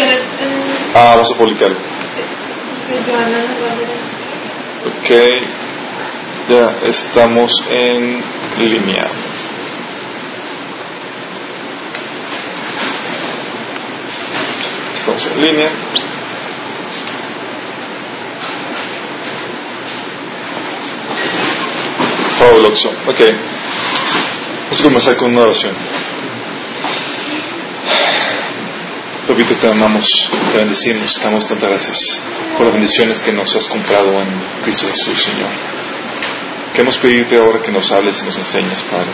Ah, vamos a publicarlo. Ok, ya estamos en línea. Estamos en línea. Pablo Ok. Vamos a comenzar con una oración. Repito, te amamos, te bendecimos, te damos tantas gracias por las bendiciones que nos has comprado en Cristo Jesús, Señor. Queremos pedirte ahora que nos hables y nos enseñes, Padre.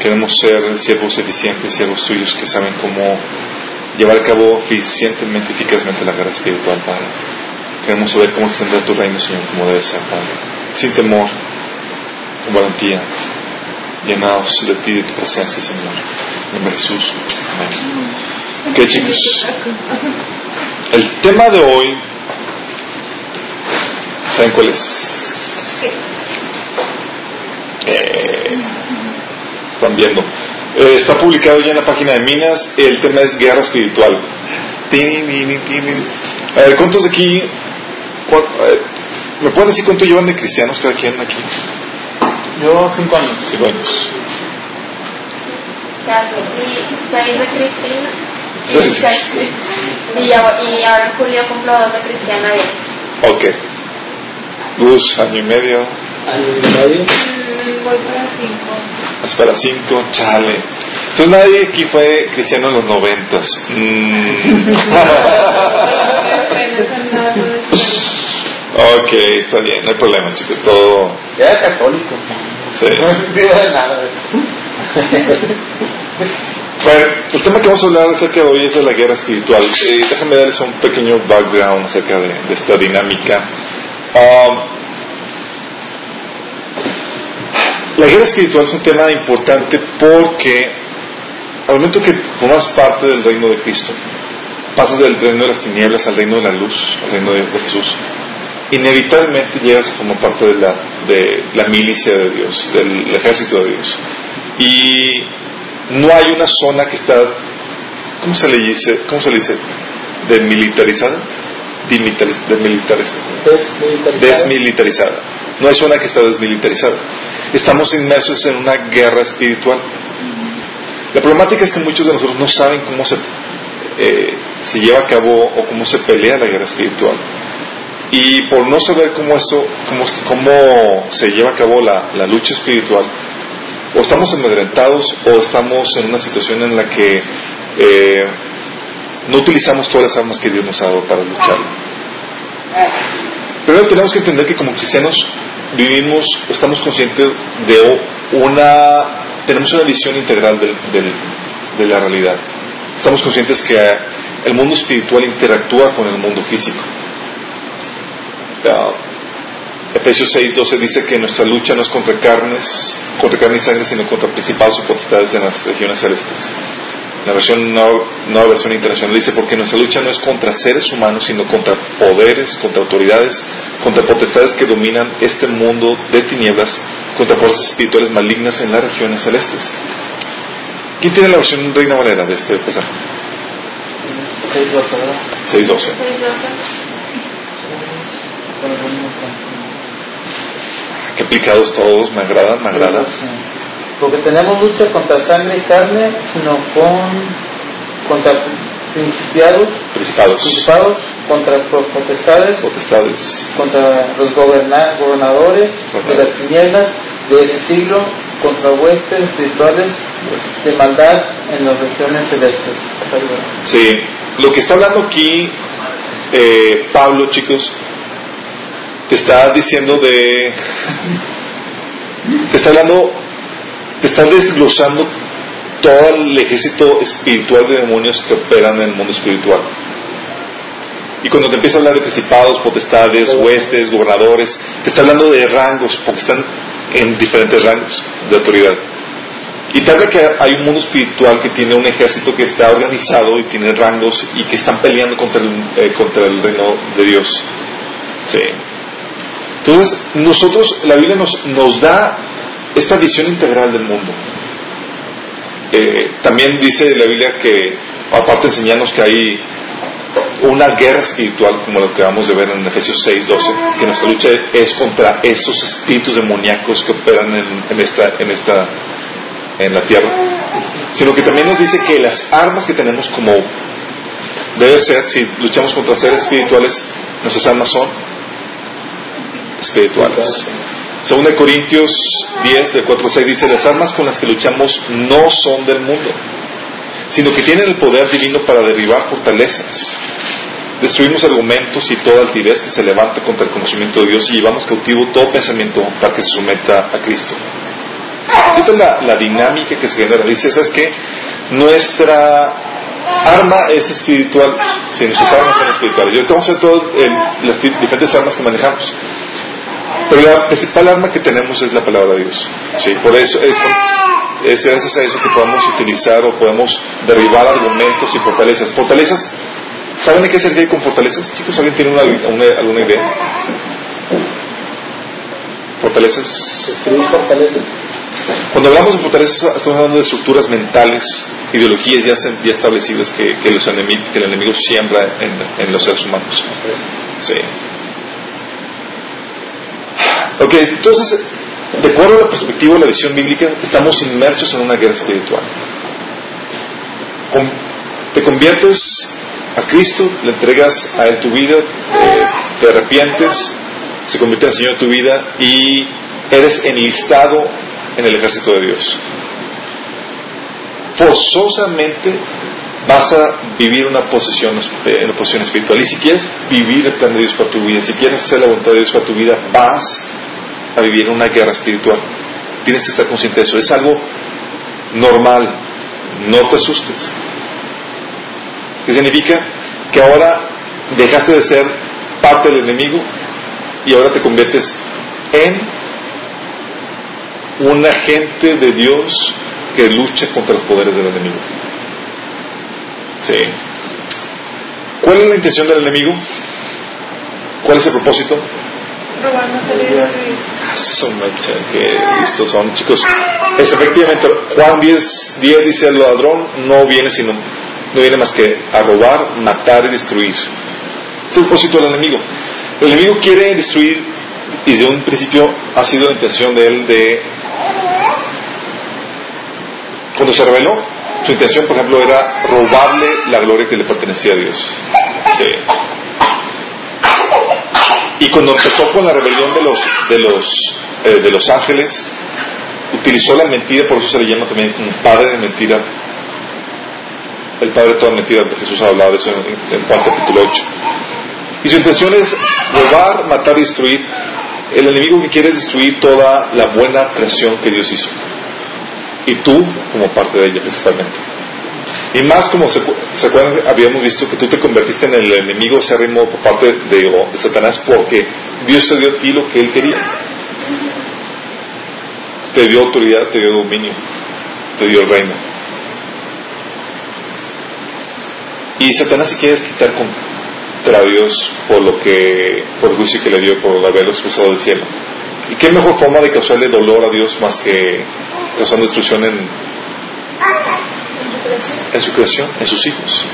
Queremos ser siervos eficientes, siervos tuyos que saben cómo llevar a cabo eficientemente, eficazmente la guerra espiritual, Padre. Queremos saber cómo extender tu reino, Señor, como debe ser, Padre. Sin temor, con valentía, llenados de ti y de tu presencia, Señor. En nombre de Jesús. Amén. Ok, chicos. El tema de hoy, ¿saben cuál es? Eh, están viendo. Eh, está publicado ya en la página de Minas. El tema es guerra espiritual. A ver, ¿cuántos de aquí? ¿Me pueden decir cuánto llevan de cristianos cada quien aquí? Yo cinco años. Cinco años. Y seis de Cristina. Y, y, ahora Julio cumple dos de Cristiana bien. Ok. Luz, año y medio. Año y medio. Mm, voy para cinco. Es para cinco, chale. Entonces nadie aquí fue cristiano en los noventas. Mm. ok, está bien, no hay problema, chicos, todo... Era católico. Sí. No nada. Bueno, el tema que vamos a hablar acerca de hoy es de la guerra espiritual. Eh, déjame darles un pequeño background acerca de, esta dinámica. Um, la guerra espiritual es un tema importante porque al momento que formas parte del reino de Cristo, pasas del reino de las tinieblas al reino de la luz, al reino de, Jesús, inevitablemente llegas a formar parte de la, de la milicia de Dios, del ejército de Dios. Y no hay una zona que está, ¿cómo se le dice? ¿Cómo se le dice? Desmilitarizada. Desmilitarizada. Desmilitarizada. No hay zona que está desmilitarizada. Estamos inmersos en una guerra espiritual. La problemática es que muchos de nosotros no saben cómo se, eh, se lleva a cabo o cómo se pelea la guerra espiritual. Y por no saber cómo esto, cómo, cómo se lleva a cabo la, la lucha espiritual, o estamos amedrentados o estamos en una situación en la que eh, no utilizamos todas las armas que Dios nos ha dado para luchar. Primero tenemos que entender que como cristianos vivimos, estamos conscientes de una, tenemos una visión integral de la realidad. Estamos conscientes que el mundo espiritual interactúa con el mundo físico. Efesios 6:12 dice que nuestra lucha no es contra carnes, contra carne y sangre, sino contra principados y potestades de las regiones celestes. La versión nueva, versión internacional dice porque nuestra lucha no es contra seres humanos, sino contra poderes, contra autoridades, contra potestades que dominan este mundo de tinieblas, contra fuerzas espirituales malignas en las regiones celestes. ¿Quién tiene la versión Reina Valera de este pasaje? 6.12. 6.12. Qué aplicados todos, me agradan, me agradan. Porque tenemos lucha contra sangre y carne, sino con contra principiados, principados, principados contra potestades, potestades, contra los gobernadores de las tinieblas de ese siglo, contra huestes espirituales de maldad en las regiones celestes. Sí, lo que está hablando aquí eh, Pablo, chicos, te está diciendo de... Te está hablando, te está desglosando todo el ejército espiritual de demonios que operan en el mundo espiritual. Y cuando te empieza a hablar de principados, potestades, huestes, gobernadores, te está hablando de rangos, porque están en diferentes rangos de autoridad. Y te habla que hay un mundo espiritual que tiene un ejército que está organizado y tiene rangos y que están peleando contra el, eh, contra el reino de Dios. Sí. Entonces, nosotros, la Biblia nos, nos da esta visión integral del mundo. Eh, también dice la Biblia que aparte enseñarnos que hay una guerra espiritual como lo que vamos de ver en Efesios 6:12, que nuestra lucha es contra esos espíritus demoníacos que operan en, esta, en esta, en la tierra, sino que también nos dice que las armas que tenemos como debe ser, si luchamos contra seres espirituales, nuestras armas son espirituales. Según de Corintios 10, del 4 6, dice, las armas con las que luchamos no son del mundo, sino que tienen el poder divino para derribar fortalezas. Destruimos argumentos y toda altivez que se levanta contra el conocimiento de Dios y llevamos cautivo todo pensamiento para que se someta a Cristo. Esta es la, dinámica que se genera. Dice, ¿sabes qué? Nuestra arma es espiritual. Si nuestras armas son espirituales. Y ahorita vamos a todas las diferentes armas que manejamos. Pero la principal arma que tenemos es la palabra de Dios. Sí, por eso es, gracias a eso que podemos utilizar o podemos derribar argumentos y fortalezas. Fortalezas, ¿saben de qué se con fortalezas? Chicos, ¿alguien tiene alguna idea? ¿Fortalezas? fortalezas. Cuando hablamos de fortalezas, estamos hablando de estructuras mentales, ideologías ya, ya establecidas que, los que el enemigo siembra en, en los seres humanos. Sí. Ok, entonces, de acuerdo a la perspectiva de la visión bíblica, estamos inmersos en una guerra espiritual. te conviertes a Cristo, le entregas a Él tu vida, eh, te arrepientes, se convierte en el Señor de tu vida y eres enlistado en el ejército de Dios. Forzosamente vas a vivir una posición, eh, una posición espiritual. Y si quieres vivir el plan de Dios para tu vida, si quieres hacer la voluntad de Dios para tu vida, vas a vivir una guerra espiritual. Tienes que estar consciente de eso. Es algo normal. No te asustes. ¿Qué significa? Que ahora dejaste de ser parte del enemigo y ahora te conviertes en un agente de Dios que lucha contra los poderes del enemigo. Sí. ¿Cuál es la intención del enemigo? ¿Cuál es el propósito? Que listos son, chicos. Es efectivamente, Juan 10, 10 dice: el ladrón no viene sino, no viene más que a robar, matar y destruir. Es el propósito del enemigo. El enemigo quiere destruir, y desde un principio ha sido la intención de él de. Cuando se reveló, su intención, por ejemplo, era robarle la gloria que le pertenecía a Dios. Sí. Y cuando empezó con la rebelión de los, de los, eh, de los ángeles, utilizó la mentira, por eso se le llama también un padre de mentira. El padre de toda mentira, Jesús ha hablado de eso en, Juan capítulo 8. Y su intención es robar, matar destruir. El enemigo que quiere es destruir toda la buena creación que Dios hizo. Y tú como parte de ella principalmente. Y más como se, acuerdan, habíamos visto que tú te convertiste en el enemigo acérrimo por parte de, Satanás porque Dios te dio a ti lo que él quería. Te dio autoridad, te dio dominio, te dio el reino. Y Satanás se quiere quitar contra Dios por lo que, por el juicio que le dio por haberlo expulsado del cielo. ¿Y qué mejor forma de causarle dolor a Dios más que causando destrucción en en su creación, en sus hijos.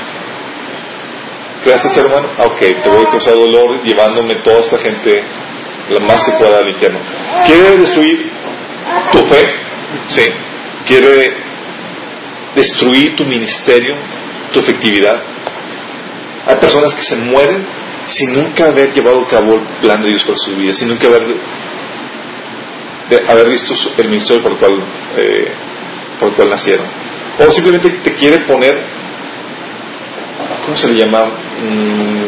¿Creaste ser humano? Ah, ok, te voy a causar dolor llevándome toda esta gente lo más que pueda al infierno. Quiere destruir tu fe, sí. Quiere destruir tu ministerio, tu efectividad. Hay personas que se mueren sin nunca haber llevado a cabo el plan de Dios para su vida, sin nunca haber, haber visto el ministerio por el cual, eh, por el cual nacieron o simplemente te quiere poner, ¿cómo se le llama? Mm,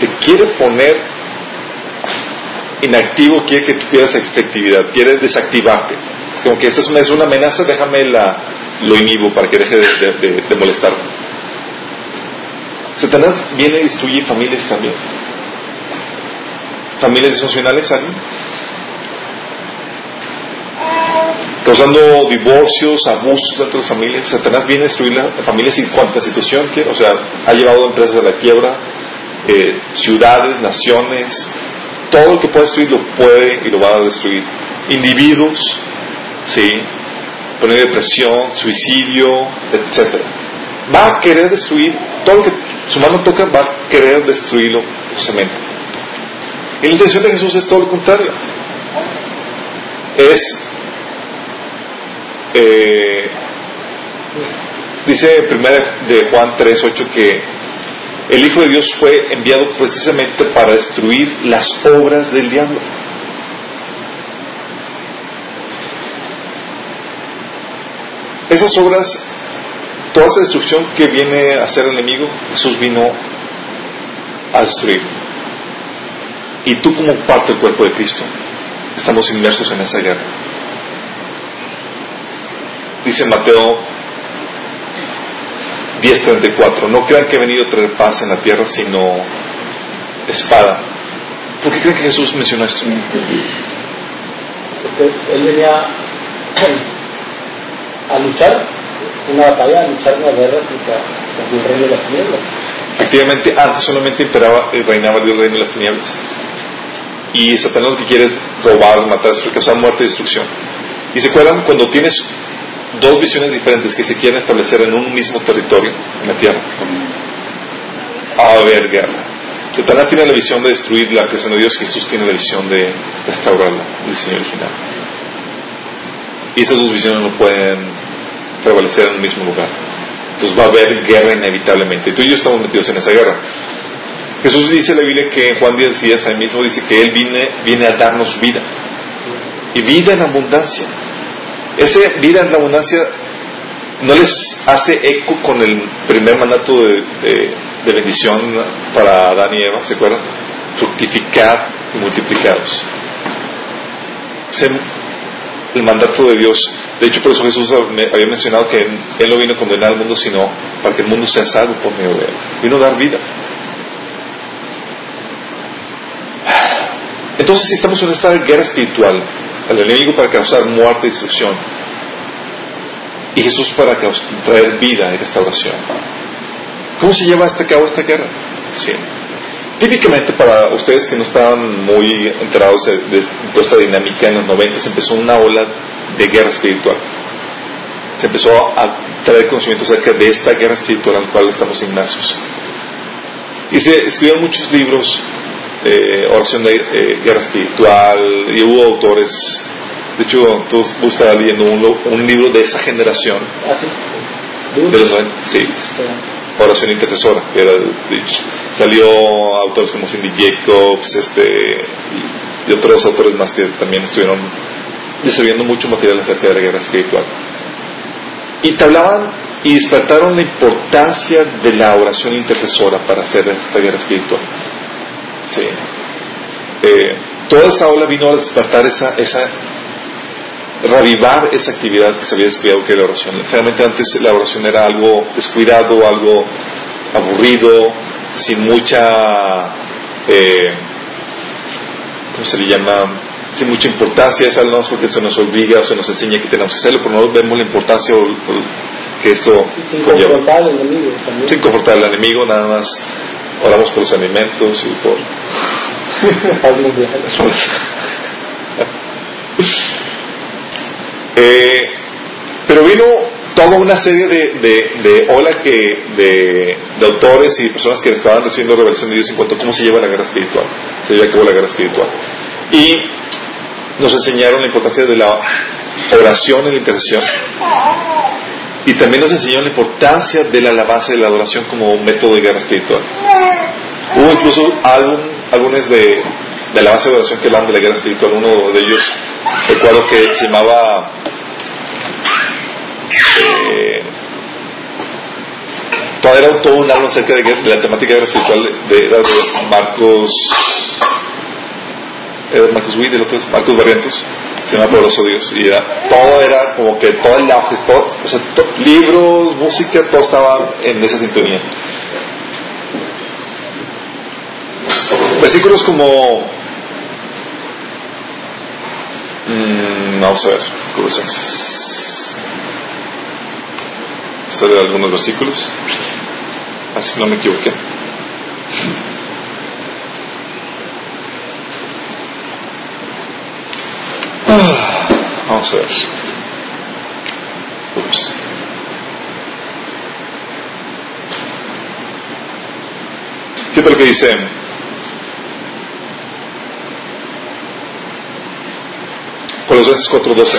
te quiere poner inactivo, quiere que tú pierdas efectividad, quiere desactivarte. Es como que esta es una amenaza, déjame la, lo inhibo para que deje de, de, molestarme. Satanás viene y destruye familias también. Familias disfuncionales, ¿alguien? Causando divorcios, abusos dentro de las familias. Satanás viene a destruir la familia sin cuánta situación que, o sea, ha llevado empresas a la quiebra, eh, ciudades, naciones, todo lo que puede destruir lo puede y lo va a destruir. Individuos, sí, poner depresión, suicidio, etcétera. va a querer destruir todo lo que su mano toca, va a querer destruirlo justamente. Y la intención de Jesús es todo lo contrario. Es, eh, dice primera de Juan 3.8 que el Hijo de Dios fue enviado precisamente para destruir las obras del diablo. Esas obras, toda esa destrucción que viene a hacer el enemigo, Jesús vino a destruir. Y tú como parte del cuerpo de Cristo, estamos inmersos en esa guerra. Dice Mateo 10:34, no crean que he venido a traer paz en la tierra, sino espada. ¿Por qué creen que Jesús mencionó esto? Porque él venía a luchar una batalla, a luchar una guerra contra, el reino de las tinieblas. Efectivamente, antes solamente imperaba y reinaba el reino de las tinieblas. Y Satanás lo que quiere es robar, matar, causar muerte y destrucción. Y se acuerdan cuando tienes dos visiones diferentes que se quieren establecer en un mismo territorio, en la tierra, a haber guerra. Satanás tiene la visión de destruir la creación de Dios, Jesús tiene la visión de restaurarla, el diseño original. Y esas dos visiones no pueden prevalecer en un mismo lugar. Entonces va a haber guerra inevitablemente. Tú y yo estamos metidos en esa guerra. Jesús dice en la Biblia que en Juan 10 días ahí mismo dice que Él viene, viene a darnos vida. Y vida en abundancia. Esa vida en abundancia no les hace eco con el primer mandato de, bendición para Adán y Eva, ¿se acuerdan? Fructificar y multiplicados el mandato de Dios. De hecho, por eso Jesús había mencionado que Él no vino a condenar al mundo, sino para que el mundo sea salvo por medio de Él. Vino a dar vida. Entonces, si estamos en esta guerra espiritual, al enemigo para causar muerte y destrucción, y Jesús para traer vida y restauración. ¿Cómo se lleva a cabo esta guerra? Sí. Típicamente para ustedes que no estaban muy enterados de, toda esta dinámica en los 90 se empezó una ola de guerra espiritual. Se empezó a traer conocimiento acerca de esta guerra espiritual en la cual estamos inmersos. Y se escribieron muchos libros, de oración de eh, guerra espiritual, y hubo autores. De hecho, tú, estabas leyendo un, libro de esa generación. ¿Ah, sí? De los 90, sí oración intercesora, era Salió autores como Cindy Jacobs este, y, otros autores más que también estuvieron desarrollando mucho material acerca de la guerra espiritual. Y te hablaban y despertaron la importancia de la oración intercesora para hacer esta guerra espiritual. Sí. Eh, toda esa ola vino a despertar esa, esa reavivar esa actividad que se había descuidado que la oración. Realmente antes la oración era algo descuidado, algo aburrido, sin mucha, eh, ¿cómo se le llama? Sin mucha importancia, es algo porque se nos obliga o se nos enseña que tenemos que hacerlo, pero no vemos la importancia que esto sin confortar al enemigo también. Sin confortar al enemigo, nada más oramos por los alimentos y por... Eh, pero vino toda una serie de, de, ola que, de, autores y personas que estaban recibiendo revelación de Dios en cuanto a cómo se lleva la guerra espiritual. Se lleva a cabo la guerra espiritual. Y nos enseñaron la importancia de la oración en la intercesión. Y también nos enseñaron la importancia de la alabanza y la adoración como un método de guerra espiritual. Hubo incluso álbumes de, de alabanza y adoración que hablan de la guerra espiritual. Uno de ellos, recuerdo que se llamaba eh, era todo un álbum acerca de, la temática de la espiritual de, de Marcos era Marcos Witt, el otro es Marcos Barrientos se llama Poderoso Dios y todo era como que todo el auge, o sea, libros, música, todo estaba en esa sintonía versículos como mmm, vamos a ver Colosenses de algunos versículos. Así no me equivoqué. Vamos a ¿Qué tal que dice? Colosenses 4:12.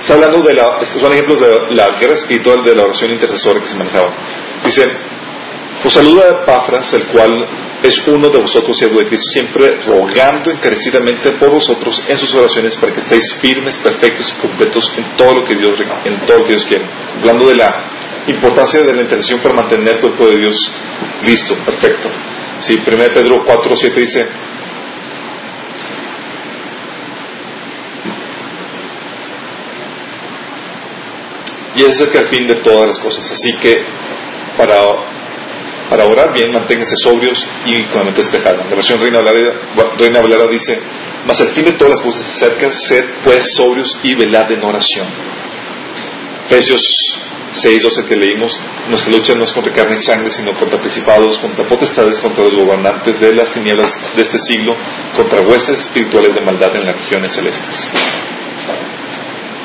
Está hablando de la, estos son ejemplos de la guerra espiritual de la oración intercesora que se manejaba. Dice, os saluda Pafras, el cual es uno de vosotros, siervo de Cristo, siempre rogando encarecidamente por vosotros en sus oraciones para que estéis firmes, perfectos y completos en todo lo que Dios, en todo lo que Dios quiere. Hablando de la importancia de la intercesión para mantener el cuerpo de Dios listo, perfecto. Sí, 1 Pedro 4, 7 dice, y es cerca el fin de todas las cosas. Así que para, para orar bien, manténganse sobrios y con la mente despejada. La versión Reina Valera, Reina Valera dice, mas el fin de todas las cosas acerca, sed pues sobrios y velad en oración. Efesios 6, 12 que leímos, nuestra lucha no es contra carne y sangre, sino contra principados, contra potestades, contra los gobernantes de las tinieblas de este siglo, contra huestes espirituales de maldad en las regiones celestes.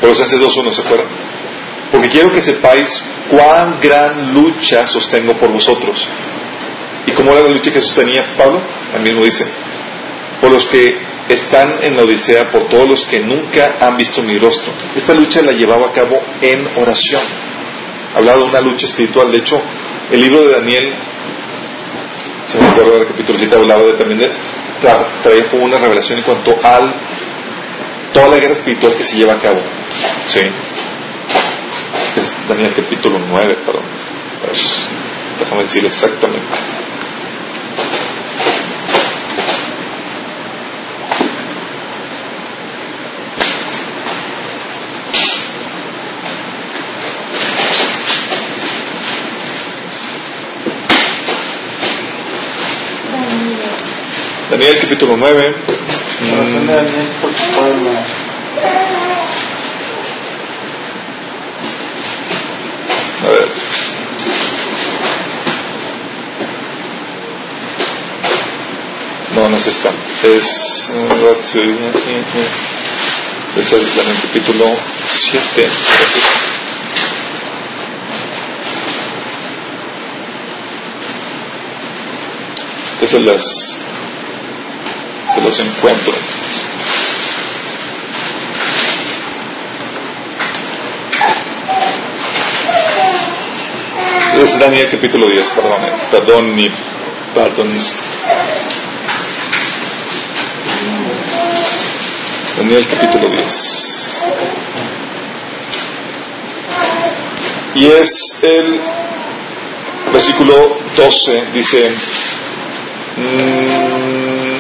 Colosenses 2.1, ¿se acuerdan? Porque quiero que sepáis cuán gran lucha sostengo por vosotros. ¿Y cómo era la lucha que sostenía Pablo? Él mismo dice, por los que están en la Odisea, por todos los que nunca han visto mi rostro. Esta lucha la llevaba a cabo en oración. Hablaba de una lucha espiritual. De hecho, el libro de Daniel, si me acuerdo del capítulo 7, hablaba de, también de, traía una revelación en cuanto a toda la guerra espiritual que se lleva a cabo. ¿Sí? Daniel capítulo 9, perdón. déjame decir exactamente. Daniel capítulo 9. A ver. No, no es esta. Es. Es el, el capítulo 7. Es el las. Se encuentro. Es Daniel capítulo 10, perdón, perdón, perdón. Daniel capítulo 10. Y es el versículo 12, dice, mmm,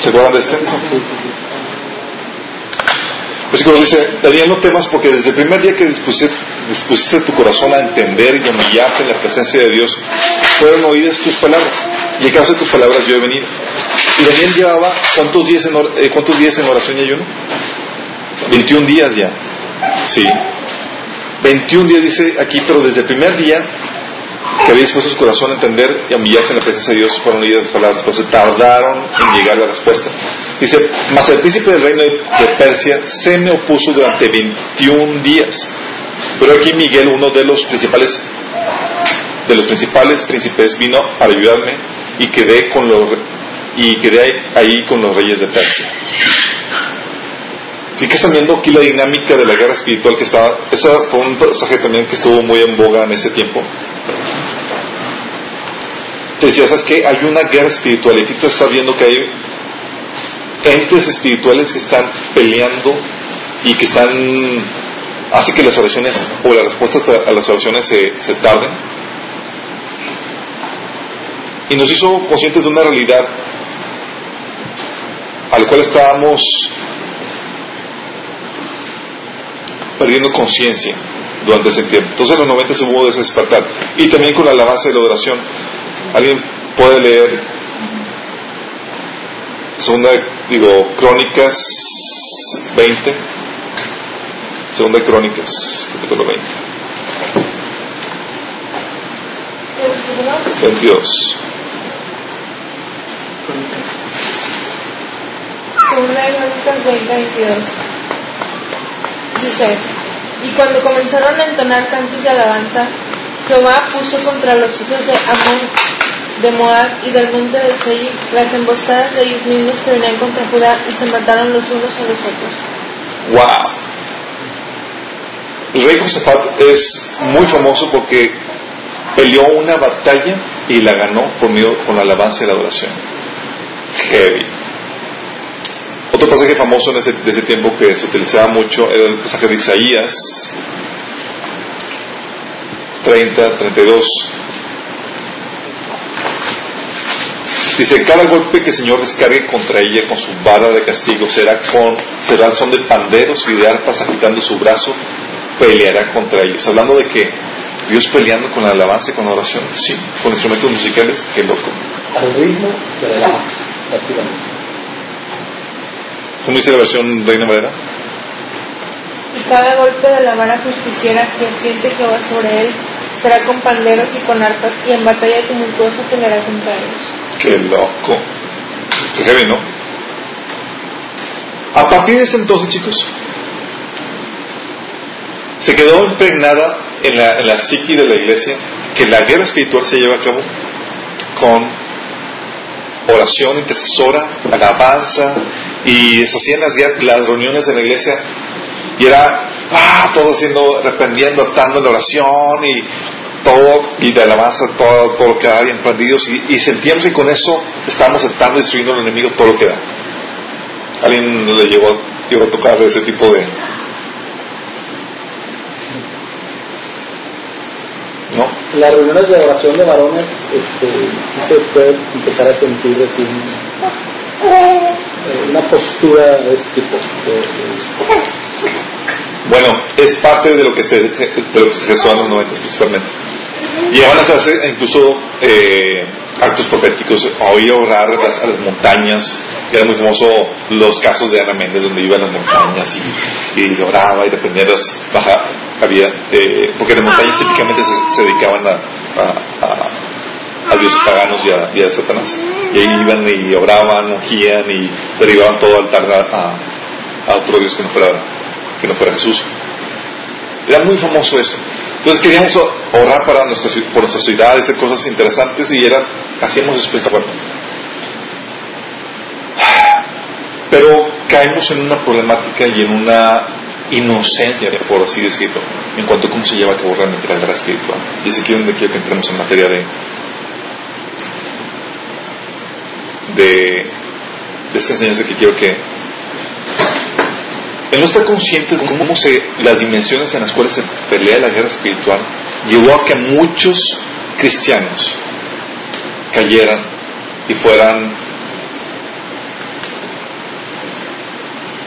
¿se acuerdan de este? Versículo dice, Daniel, no temas porque desde el primer día que dispusiste, dispusiste tu corazón a entender y humillarte en la presencia de Dios, fueron oídas tus palabras. Y a causa de tus palabras yo he venido. Y Daniel llevaba, ¿cuántos días en, eh, ¿cuántos días en oración y ayuno? 21 días ya. Sí. 21 días dice aquí, pero desde el primer día que había dispuesto su corazón a entender y a humillarse en la presencia de Dios, fueron oídas tus palabras, pero se tardaron en llegar la respuesta. Dice, mas el príncipe del reino de Persia se me opuso durante 21 días. Pero aquí Miguel, uno de los principales de los principales príncipes, vino para ayudarme y quedé con los y quedé ahí con los reyes de Persia. Sí que están viendo aquí la dinámica de la guerra espiritual que estaba, esa fue un pasaje también que estuvo muy en boga en ese tiempo. Te decía, ¿sabes qué? Hay una guerra espiritual y aquí te estás viendo que hay entes espirituales que están peleando y que están hace que las oraciones o las respuestas a las oraciones se, se tarden y nos hizo conscientes de una realidad a la cual estábamos perdiendo conciencia durante ese tiempo. Entonces en los 90 se hubo despertar. Y también con la alabanza y la adoración. ¿Alguien puede leer segunda digo, Crónicas 20, segunda Crónicas, capítulo 20. 22. Segunda Crónicas 20, 22. Yosef. Y cuando comenzaron a entonar cantos de alabanza, Jehová puso contra los hijos de Amón, de Moab y del monte de Seir las emboscadas de ellos mismos que venían contra Judá y se mataron los unos a los otros. ¡Wow! El rey Josafat es muy famoso porque peleó una batalla y la ganó por medio con la alabanza y la adoración. Heavy. Otro pasaje famoso en ese, de ese tiempo que se utilizaba mucho era el pasaje de Isaías 30, 32. Dice, cada golpe que el Señor descargue contra ella con su vara de castigo será con, será el son de panderos y de arpas agitando su brazo, peleará contra ellos. Hablando de que Dios peleando con la alabanza y con la oración, sí, con instrumentos musicales, qué loco. Al ritmo de la alabanza, ¿Cómo dice la versión Reina Valera? Y cada golpe de la vara justiciera que siente Jehová sobre él será con panderos y con arpas, y en batalla tumultuosa peleará contra ellos. Qué loco. Qué heavy, ¿no? A partir de ese entonces, chicos, se quedó impregnada en la, en la psiqui de la iglesia que la guerra espiritual se lleva a cabo con oración intercesora, alabanza, y se hacían las, las reuniones en la iglesia y era, ah, todo haciendo, reprendiendo, atando la oración y todo, y de alabanza, todo, todo lo que da bien prendidos, y, y que con eso estábamos atando y destruyendo al enemigo todo lo que da. ¿Alguien le llegó, llegó a tocar ese tipo de, ¿no? Las reuniones de oración de varones, este, sí se puede empezar a sentir así un- eh, una postura de ese tipo. de- de- Bueno, es parte de lo que se, de lo que se gestó en los 90 principalmente. Llegaban a hacerse incluso eh, actos proféticos, a oír orar a las, a las montañas. Era muy famoso los casos de Ana Méndez, donde iba a las montañas y, y oraba y dependía de las baja, había, eh, porque las montañas típicamente se, se dedicaban a, a, a- a dioses paganos y a, y a Satanás. Y ahí iban y oraban, ungían y derivaban todo altar a, a, otro dios que no fuera que no fuera Jesús. Era muy famoso esto. Entonces queríamos orar para nuestra, por nuestra ciudad, hacer cosas interesantes y era, hacíamos eso principalmente. Pero caemos en una problemática y en una inocencia, por así decirlo, en cuanto a cómo se lleva a cabo realmente la guerra espiritual. Y es aquí donde quiero que entremos en materia de, de, de esta enseñanza que quiero que el no estar conscientes de cómo se, las dimensiones en las cuales se pelea la guerra espiritual llevó a que muchos cristianos cayeran y fueran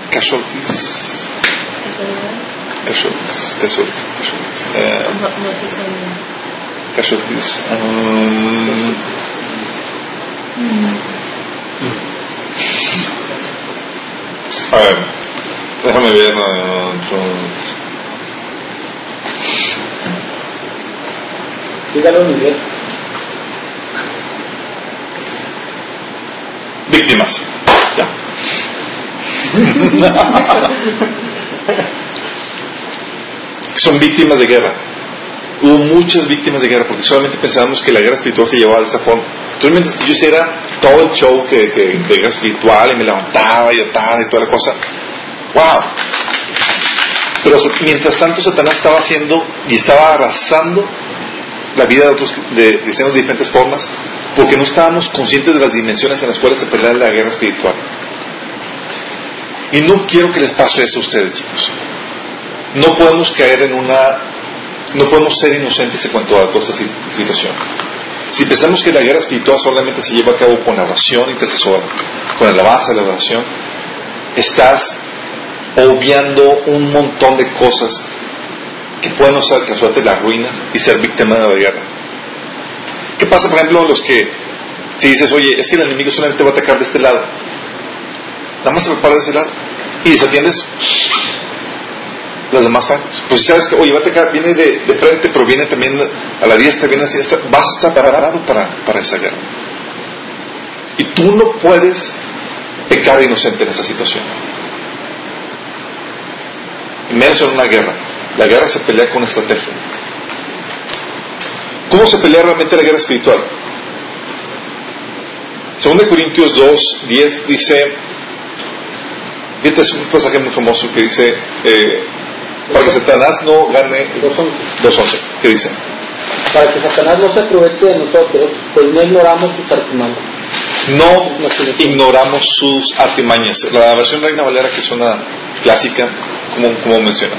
casualties. Casualties, casualties, casualties. Eh, No, no te estoy viendo. casualties. um, a ver, déjame ver. uh, entonces. Dígalo en inglés. Víctimas. Ya. Son víctimas de guerra. Hubo muchas víctimas de guerra porque solamente pensábamos que la guerra espiritual se llevaba de esa forma. Entonces, mientras yo hiciera todo el show que, que, de guerra espiritual y me levantaba y ataba y toda la cosa, ¡wow! Pero mientras tanto, Satanás estaba haciendo y estaba arrasando la vida de otros de cristianos de diferentes formas porque no estábamos conscientes de las dimensiones en las cuales se pelea la guerra espiritual. Y no quiero que les pase eso a ustedes, chicos. No podemos caer en una... No podemos ser inocentes en cuanto a toda esta si- situación. Si pensamos que la guerra espiritual solamente se lleva a cabo con la oración intercesora, con la alabanza de la oración, estás obviando un montón de cosas que pueden usar causarte la ruina y ser víctima de la guerra. ¿Qué pasa, por ejemplo, los que, si dices, oye, es que el enemigo solamente va a atacar de este lado, nada más se prepara de lado y desatiendes las demás fallas. Pues sabes que, oye, va a atacar, viene de, de frente, pero viene también a la diestra, viene a la siniestra, vas a estar preparado para, para esa guerra. Y tú no puedes pecar inocente en esa situación. menos en una guerra. La guerra se pelea con estrategia. ¿Cómo se pelea realmente la guerra espiritual? Según Corintios 2, 10 dice, fíjate, es un pasaje muy famoso que dice, eh, para que Satanás no gane 2.11, ¿qué dice? Para que Satanás no se aproveche de nosotros, pues no ignoramos sus artimañas. No ignoramos sus artimañas. La versión Reina Valera, que es una clásica, como, como menciona.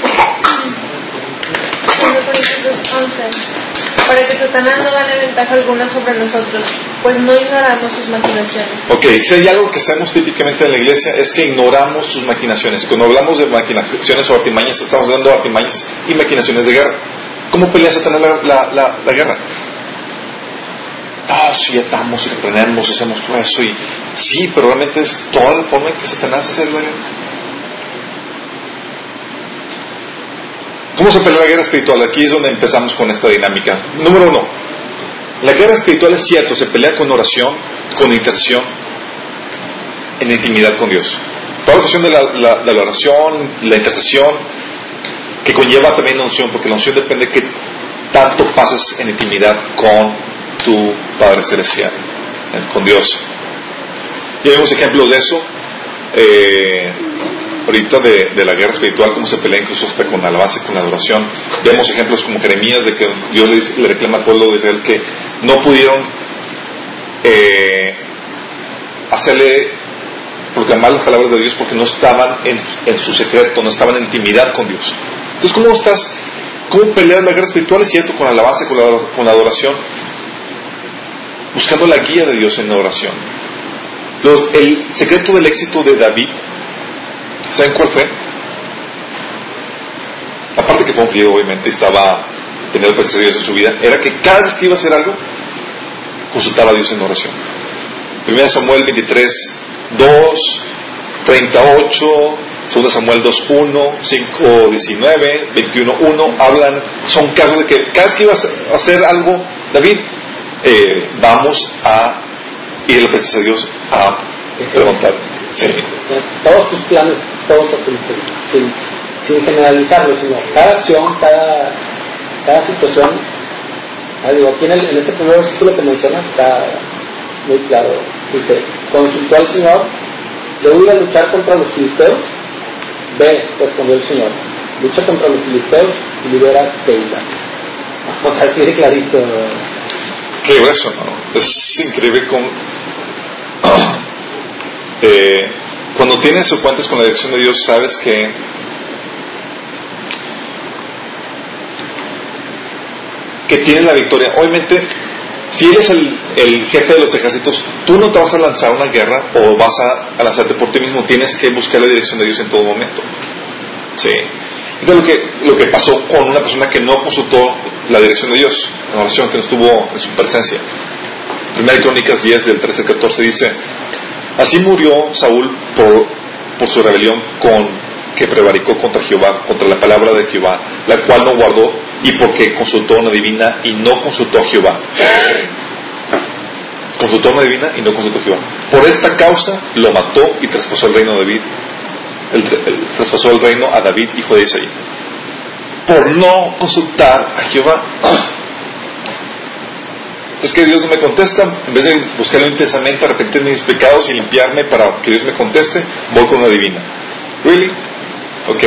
Para que Satanás no gane ventaja alguna sobre nosotros, pues no ignoramos sus maquinaciones. Ok, si hay algo que hacemos típicamente en la iglesia es que ignoramos sus maquinaciones. Cuando hablamos de maquinaciones o artimañas, estamos hablando de artimañas y maquinaciones de guerra. ¿Cómo pelea Satanás la, la, la, guerra? No, si atamos y reprendemos, hacemos todo eso y sí, pero realmente es toda la forma en que Satanás hace la guerra. ¿Cómo se pelea la guerra espiritual? Aquí es donde empezamos con esta dinámica. Número uno, la guerra espiritual es cierto, se pelea con oración, con intercesión, en intimidad con Dios. Toda la cuestión de la, la, oración, la intercesión, que conlleva también la unción, porque la unción depende de que tanto pases en intimidad con tu Padre Celestial, eh, con Dios. Y vemos ejemplos de eso. Eh, ahorita de, la guerra espiritual, cómo se pelea incluso hasta con alabanza y con adoración. Vemos ejemplos como Jeremías de que Dios le, reclama al pueblo de Israel que no pudieron eh, hacerle proclamar las palabras de Dios porque no estaban en, su secreto, no estaban en intimidad con Dios. Entonces, ¿cómo estás? ¿Cómo peleas la guerra espiritual? Es cierto, con alabanza y con la, con la adoración, buscando la guía de Dios en la oración. el secreto del éxito de David ¿Saben cuál fue? Aparte que fue un fiel, obviamente, estaba teniendo presencia de Dios en su vida, era que cada vez que iba a hacer algo, consultaba a Dios en oración. 1 Samuel 23, 2, 38, 2 Samuel 2, 1, 5, 19, 21, 1, hablan, son casos de que cada vez que iba a hacer algo, David, eh, vamos a ir a la presencia de Dios a preguntar. Sí. Todos tus planes todos sin, sin generalizarlo, sino cada acción, cada, cada situación. Ah, digo, aquí en, el, en este primer versículo que menciona está muy claro. Dice, consultó al Señor, ¿debo ir a luchar contra los filisteos? Ve, respondió el Señor, lucha contra los filisteos y libera Teula. O sea, así de clarito. Qué grueso, ¿no? Es increíble con... cuando tienes o cuentas con la dirección de Dios, sabes que que tienes la victoria. Obviamente, si eres el, el, jefe de los ejércitos, tú no te vas a lanzar una guerra o vas a, lanzarte por ti mismo, tienes que buscar la dirección de Dios en todo momento. Sí. Entonces lo que, lo que pasó con una persona que no consultó la dirección de Dios, la oración que no estuvo en su presencia. Primera Crónicas 10 del 13 al 14 dice, Así murió Saúl por, su rebelión con que prevaricó contra Jehová, contra la palabra de Jehová, la cual no guardó y porque consultó a una divina y no consultó a Jehová. Consultó a una divina y no consultó a Jehová. Por esta causa lo mató y traspasó el reino a David, traspasó el reino a David, hijo de Isaí. Por no consultar a Jehová. Es que Dios no me contesta, en vez de buscarlo intensamente, arrepentir mis pecados y limpiarme para que Dios me conteste, voy con una divina. ¿Really? Ok.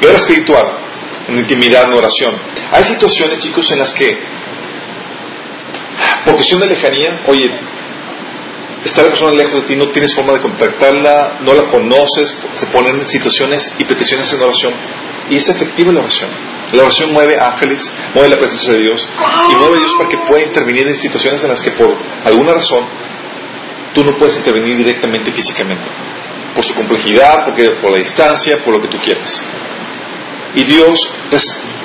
Guerra espiritual, en intimidad, en oración. Hay situaciones, chicos, en las que, por cuestión de lejanía, oye, está la persona lejos de ti, no tienes forma de contactarla, no la conoces, se ponen situaciones y peticiones en oración, y es efectiva la oración. La oración mueve ángeles, mueve la presencia de Dios y mueve a Dios para que pueda intervenir en situaciones en las que por alguna razón tú no puedes intervenir directamente físicamente. Por su complejidad, por la distancia, por lo que tú quieras. Y Dios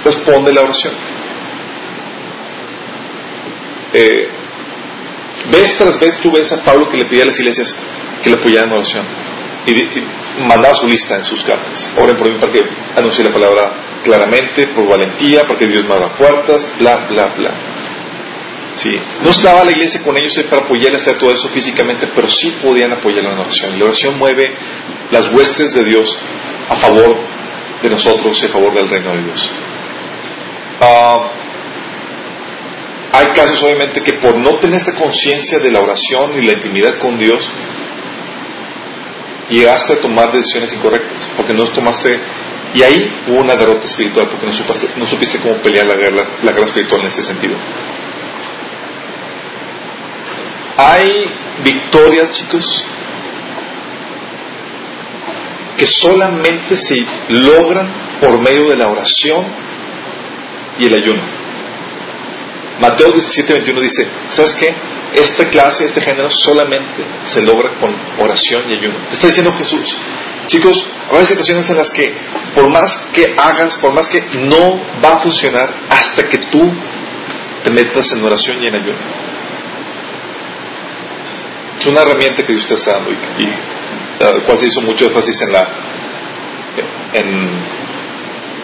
responde la oración. Eh, vez tras vez tú ves a Pablo que le pedía a las iglesias que le apoyaran en oración. Y, y mandaba su lista en sus cartas. Oren por mí para que anuncie la palabra claramente, por valentía, porque Dios me abra puertas, bla, bla, bla. Sí. No estaba la iglesia con ellos para apoyarles a hacer todo eso físicamente, pero sí podían apoyar en la oración. La oración mueve las huestes de Dios a favor de nosotros y a favor del reino de Dios. Ah, hay casos obviamente que por no tener esta conciencia de la oración y la intimidad con Dios, llegaste a tomar decisiones incorrectas, porque no tomaste, y ahí hubo una derrota espiritual, porque no, no supiste cómo pelear la guerra, la guerra espiritual en ese sentido. Hay victorias, chicos, que solamente se logran por medio de la oración y el ayuno. Mateo 17, 21 dice, ¿sabes qué? Esta clase, este género solamente se logra con oración y ayuno. Está diciendo Jesús. Chicos, hay situaciones en las que por más que hagas, por más que no va a funcionar hasta que tú te metas en oración y en ayuno. Es una herramienta que Dios te está dando y, y cual se hizo mucho énfasis en la en,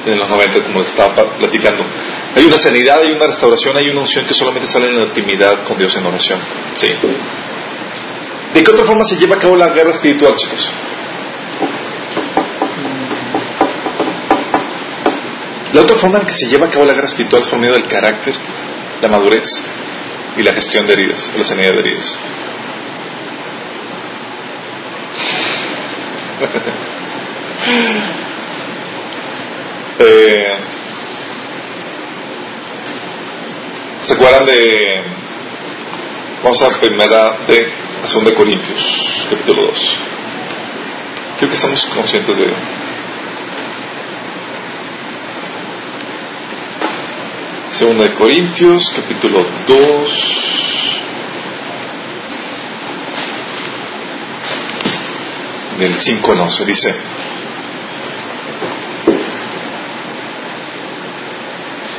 en los 90 como estaba platicando hay una sanidad, hay una restauración hay una unción que solamente sale en la intimidad con Dios en oración ¿sí? ¿de qué otra forma se lleva a cabo la guerra espiritual chicos? La otra forma en que se lleva a cabo la guerra espiritual es por medio del carácter la madurez y la gestión de heridas, la sanidad de heridas. Eh, ¿Se acuerdan de... Vamos a primera de Segunda de Corintios, capítulo 2. Creo que estamos conscientes de... Segunda de Corintios, capítulo 2. del 5 al 11. Dice,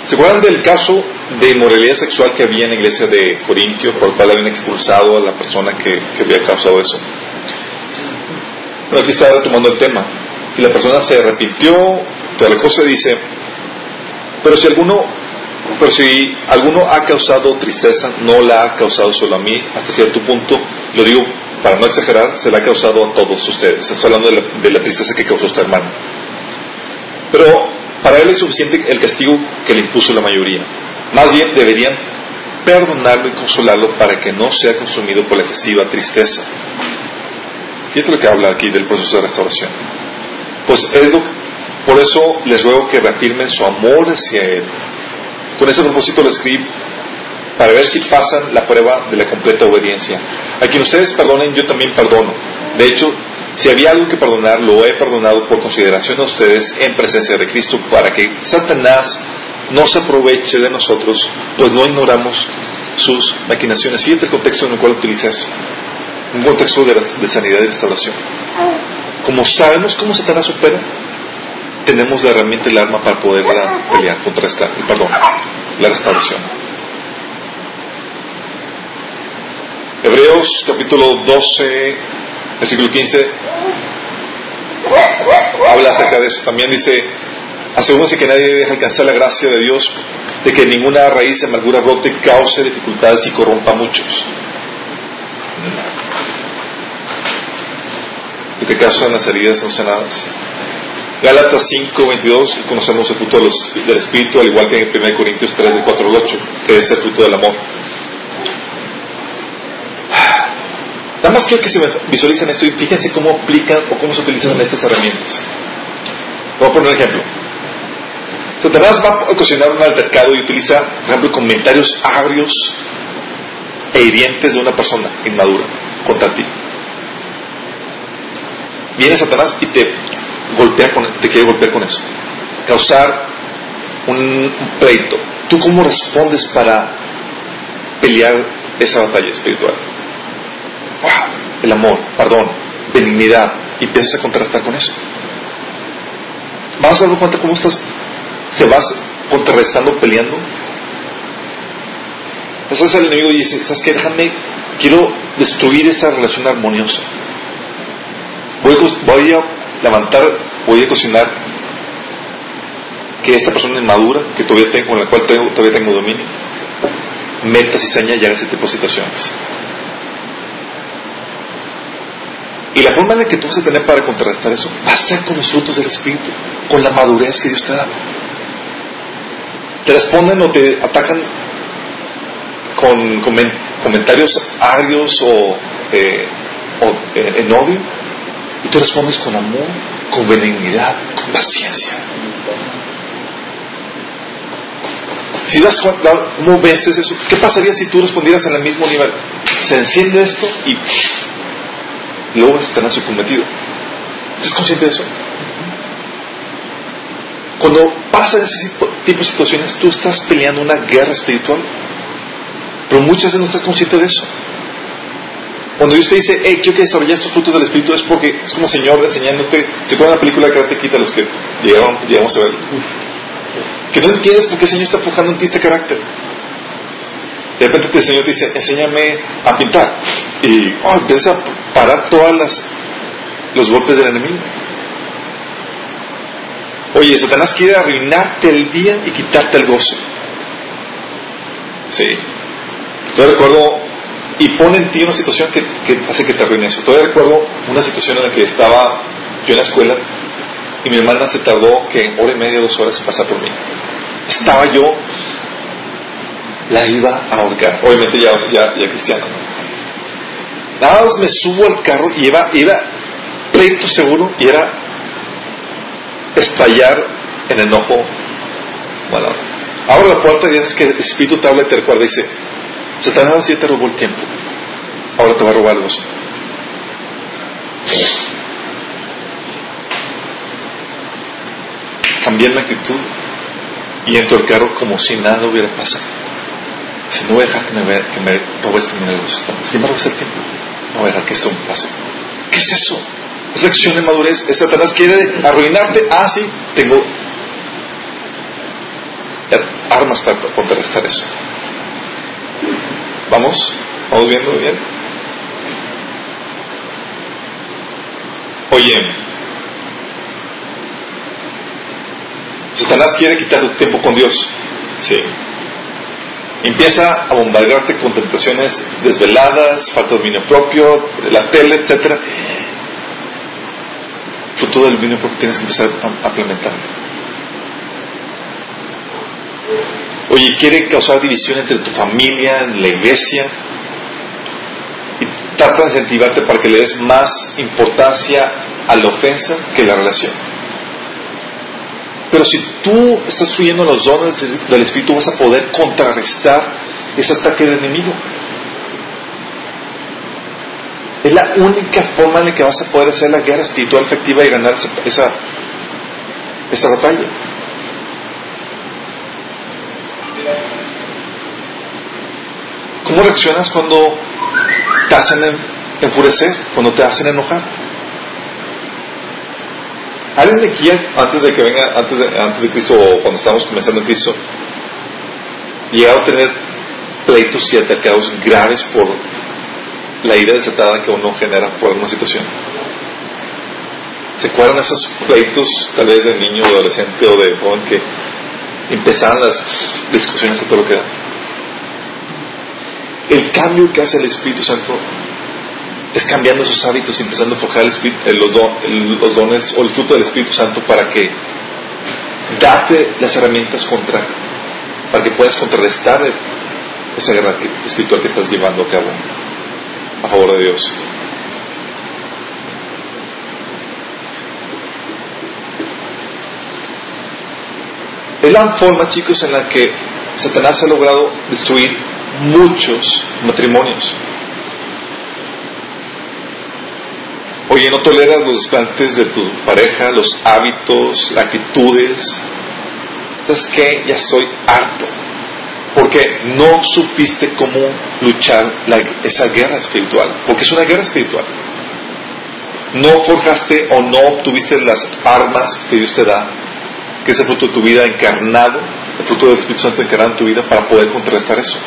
¿se acuerdan del caso de inmoralidad sexual que había en la iglesia de Corintio, por el cual habían expulsado a la persona que, había causado eso? Bueno, aquí está retomando el tema. Y la persona se arrepintió, toda la cosa dice, pero si alguno, pero si alguno ha causado tristeza, no la ha causado solo a mí, hasta cierto punto, lo digo para no exagerar, se la ha causado a todos ustedes. Está hablando de la, tristeza que causó esta hermana. Pero para él es suficiente el castigo que le impuso la mayoría. Más bien deberían perdonarlo y consolarlo para que no sea consumido por la excesiva tristeza. Fíjate lo que habla aquí del proceso de restauración. Pues es por eso les ruego que reafirmen su amor hacia Él. Con ese propósito lo escribí para ver si pasan la prueba de la completa obediencia. A quien ustedes perdonen, yo también perdono. De hecho, si había algo que perdonar, lo he perdonado por consideración a ustedes en presencia de Cristo para que Satanás no se aproveche de nosotros, pues no ignoramos sus maquinaciones. Fíjate el contexto en el cual utiliza esto. Un contexto de, de sanidad y restauración. Como sabemos cómo Satanás opera, tenemos la herramienta el arma para poder pelear contra esta, perdón, la restauración. Hebreos capítulo 12, versículo 15, habla acerca de eso. También dice, asegúrense que nadie deje alcanzar la gracia de Dios, de que ninguna raíz de amargura brote, cause dificultades y corrompa a muchos. Lo que causan las heridas no sanadas. Gálatas 5, 22, conocemos el fruto del Espíritu, al igual que en 1 Corintios 3, de 4 al 8, que es el fruto del amor. Nada más quiero que se visualicen esto y fíjense cómo aplican o cómo se utilizan estas herramientas. Voy a poner un ejemplo. Satanás va a ocasionar un altercado y utiliza, por ejemplo, comentarios agrios e hirientes de una persona inmadura contra ti. Viene Satanás y te golpea con, te quiere golpear con eso. Causar un pleito. ¿Tú cómo respondes para pelear esa batalla espiritual? el amor, perdón, benignidad, y empiezas a contrastar con eso. ¿Vas dar cuenta cómo estás? ¿Se vas contrarrestando, peleando? Entonces el enemigo dice, ¿sabes qué? Déjame, quiero destruir esa relación armoniosa. Voy, voy a levantar, voy a cocinar que esta persona inmadura, que todavía tengo, con la cual todavía tengo dominio, meta cizaña y haga ese tipo de situaciones. Y la forma en que tú vas a tener para contrarrestar eso va a ser con los frutos del Espíritu. con la madurez que Dios te da. Te responden o te atacan con comentarios agrios o, eh, eh, en odio y tú respondes con amor, con benignidad, con paciencia. Si das cuenta, ¿cómo ves eso? ¿Qué pasaría si tú respondieras en el mismo nivel? Se enciende esto y luego Satanás su cometido. ¿Estás consciente de eso? Cuando pasan ese tipo de situaciones, tú estás peleando una guerra espiritual. Pero muchas veces no estás consciente de eso. Cuando Dios te dice, hey, quiero que desarrolles estos frutos del Espíritu, es porque es como Señor enseñándote. ¿Se acuerdan la película de Karate Quita, los que llegamos a ver? Que no entiendes por qué el Señor está empujando en ti este carácter. De repente el Señor te dice, enséñame a pintar. Y oh, empieza a parar todos los golpes del enemigo. Oye, Satanás quiere arruinarte el día y quitarte el gozo. Sí. Yo recuerdo, y pone en ti una situación que, hace que te arruine eso. Todavía recuerdo una situación en la que estaba yo en la escuela y mi hermana se tardó que hora y media, dos horas pasar por mí. Estaba yo, la iba a ahorcar. Obviamente ya, ya, cristiano. Nada más me subo al carro y iba, iba pleito seguro y era estallar en enojo. Bueno, abro la puerta y dices que el Espíritu te te recuerda y dice, Satanás ya te robó el tiempo, ahora te va a robar el gozo. Cambié la actitud y carro como si nada hubiera pasado. Si no voy a dejar que me, que me robes también el gozo. Si me robes el tiempo, no voy a dejar que esto me pase. ¿Qué es eso? Es reacción de madurez. Satanás quiere arruinarte. Ah, sí, tengo armas para contrarrestar eso. ¿Vamos? ¿Vamos viendo bien? Oye, Satanás quiere quitar tu tiempo con Dios. Sí. Empieza a bombardearte con tentaciones desveladas, falta de dominio propio, la tele, etcétera fruto del vino porque tienes que empezar a, implementar. Oye, quiere causar división entre tu familia, en la iglesia, y trata de incentivarte para que le des más importancia a la ofensa que a la relación. Pero si tú estás fluyendo los dones del Espíritu, vas a poder contrarrestar ese ataque del enemigo. Es la única forma en la que vas a poder hacer la guerra espiritual efectiva y ganar esa, esa, batalla. ¿Cómo reaccionas cuando te hacen enfurecer, cuando te hacen enojar? ¿Alguien de aquí, antes de que venga, antes de, antes de Cristo, o cuando estamos comenzando en Cristo, llegado a tener pleitos y atacados graves por la ira desatada que uno genera por alguna situación. ¿Se acuerdan esos pleitos, tal vez de niño, adolescente o de joven, que empezaban las discusiones a todo lo que da? El cambio que hace el Espíritu Santo es cambiando sus hábitos y empezando a forjar los, dones o el fruto del Espíritu Santo para que date las herramientas contra, para que puedas contrarrestar esa guerra espiritual que estás llevando a cabo a favor de Dios. Es la forma, chicos, en la que Satanás ha logrado destruir muchos matrimonios. Oye, no toleras los desplantes de tu pareja, los hábitos, actitudes. ¿Sabes qué? Ya soy harto porque no supiste cómo luchar esa guerra espiritual, porque es una guerra espiritual. No forjaste o no obtuviste las armas que Dios te da, que es el fruto de tu vida encarnado, el fruto del Espíritu Santo encarnado en tu vida para poder contrarrestar eso.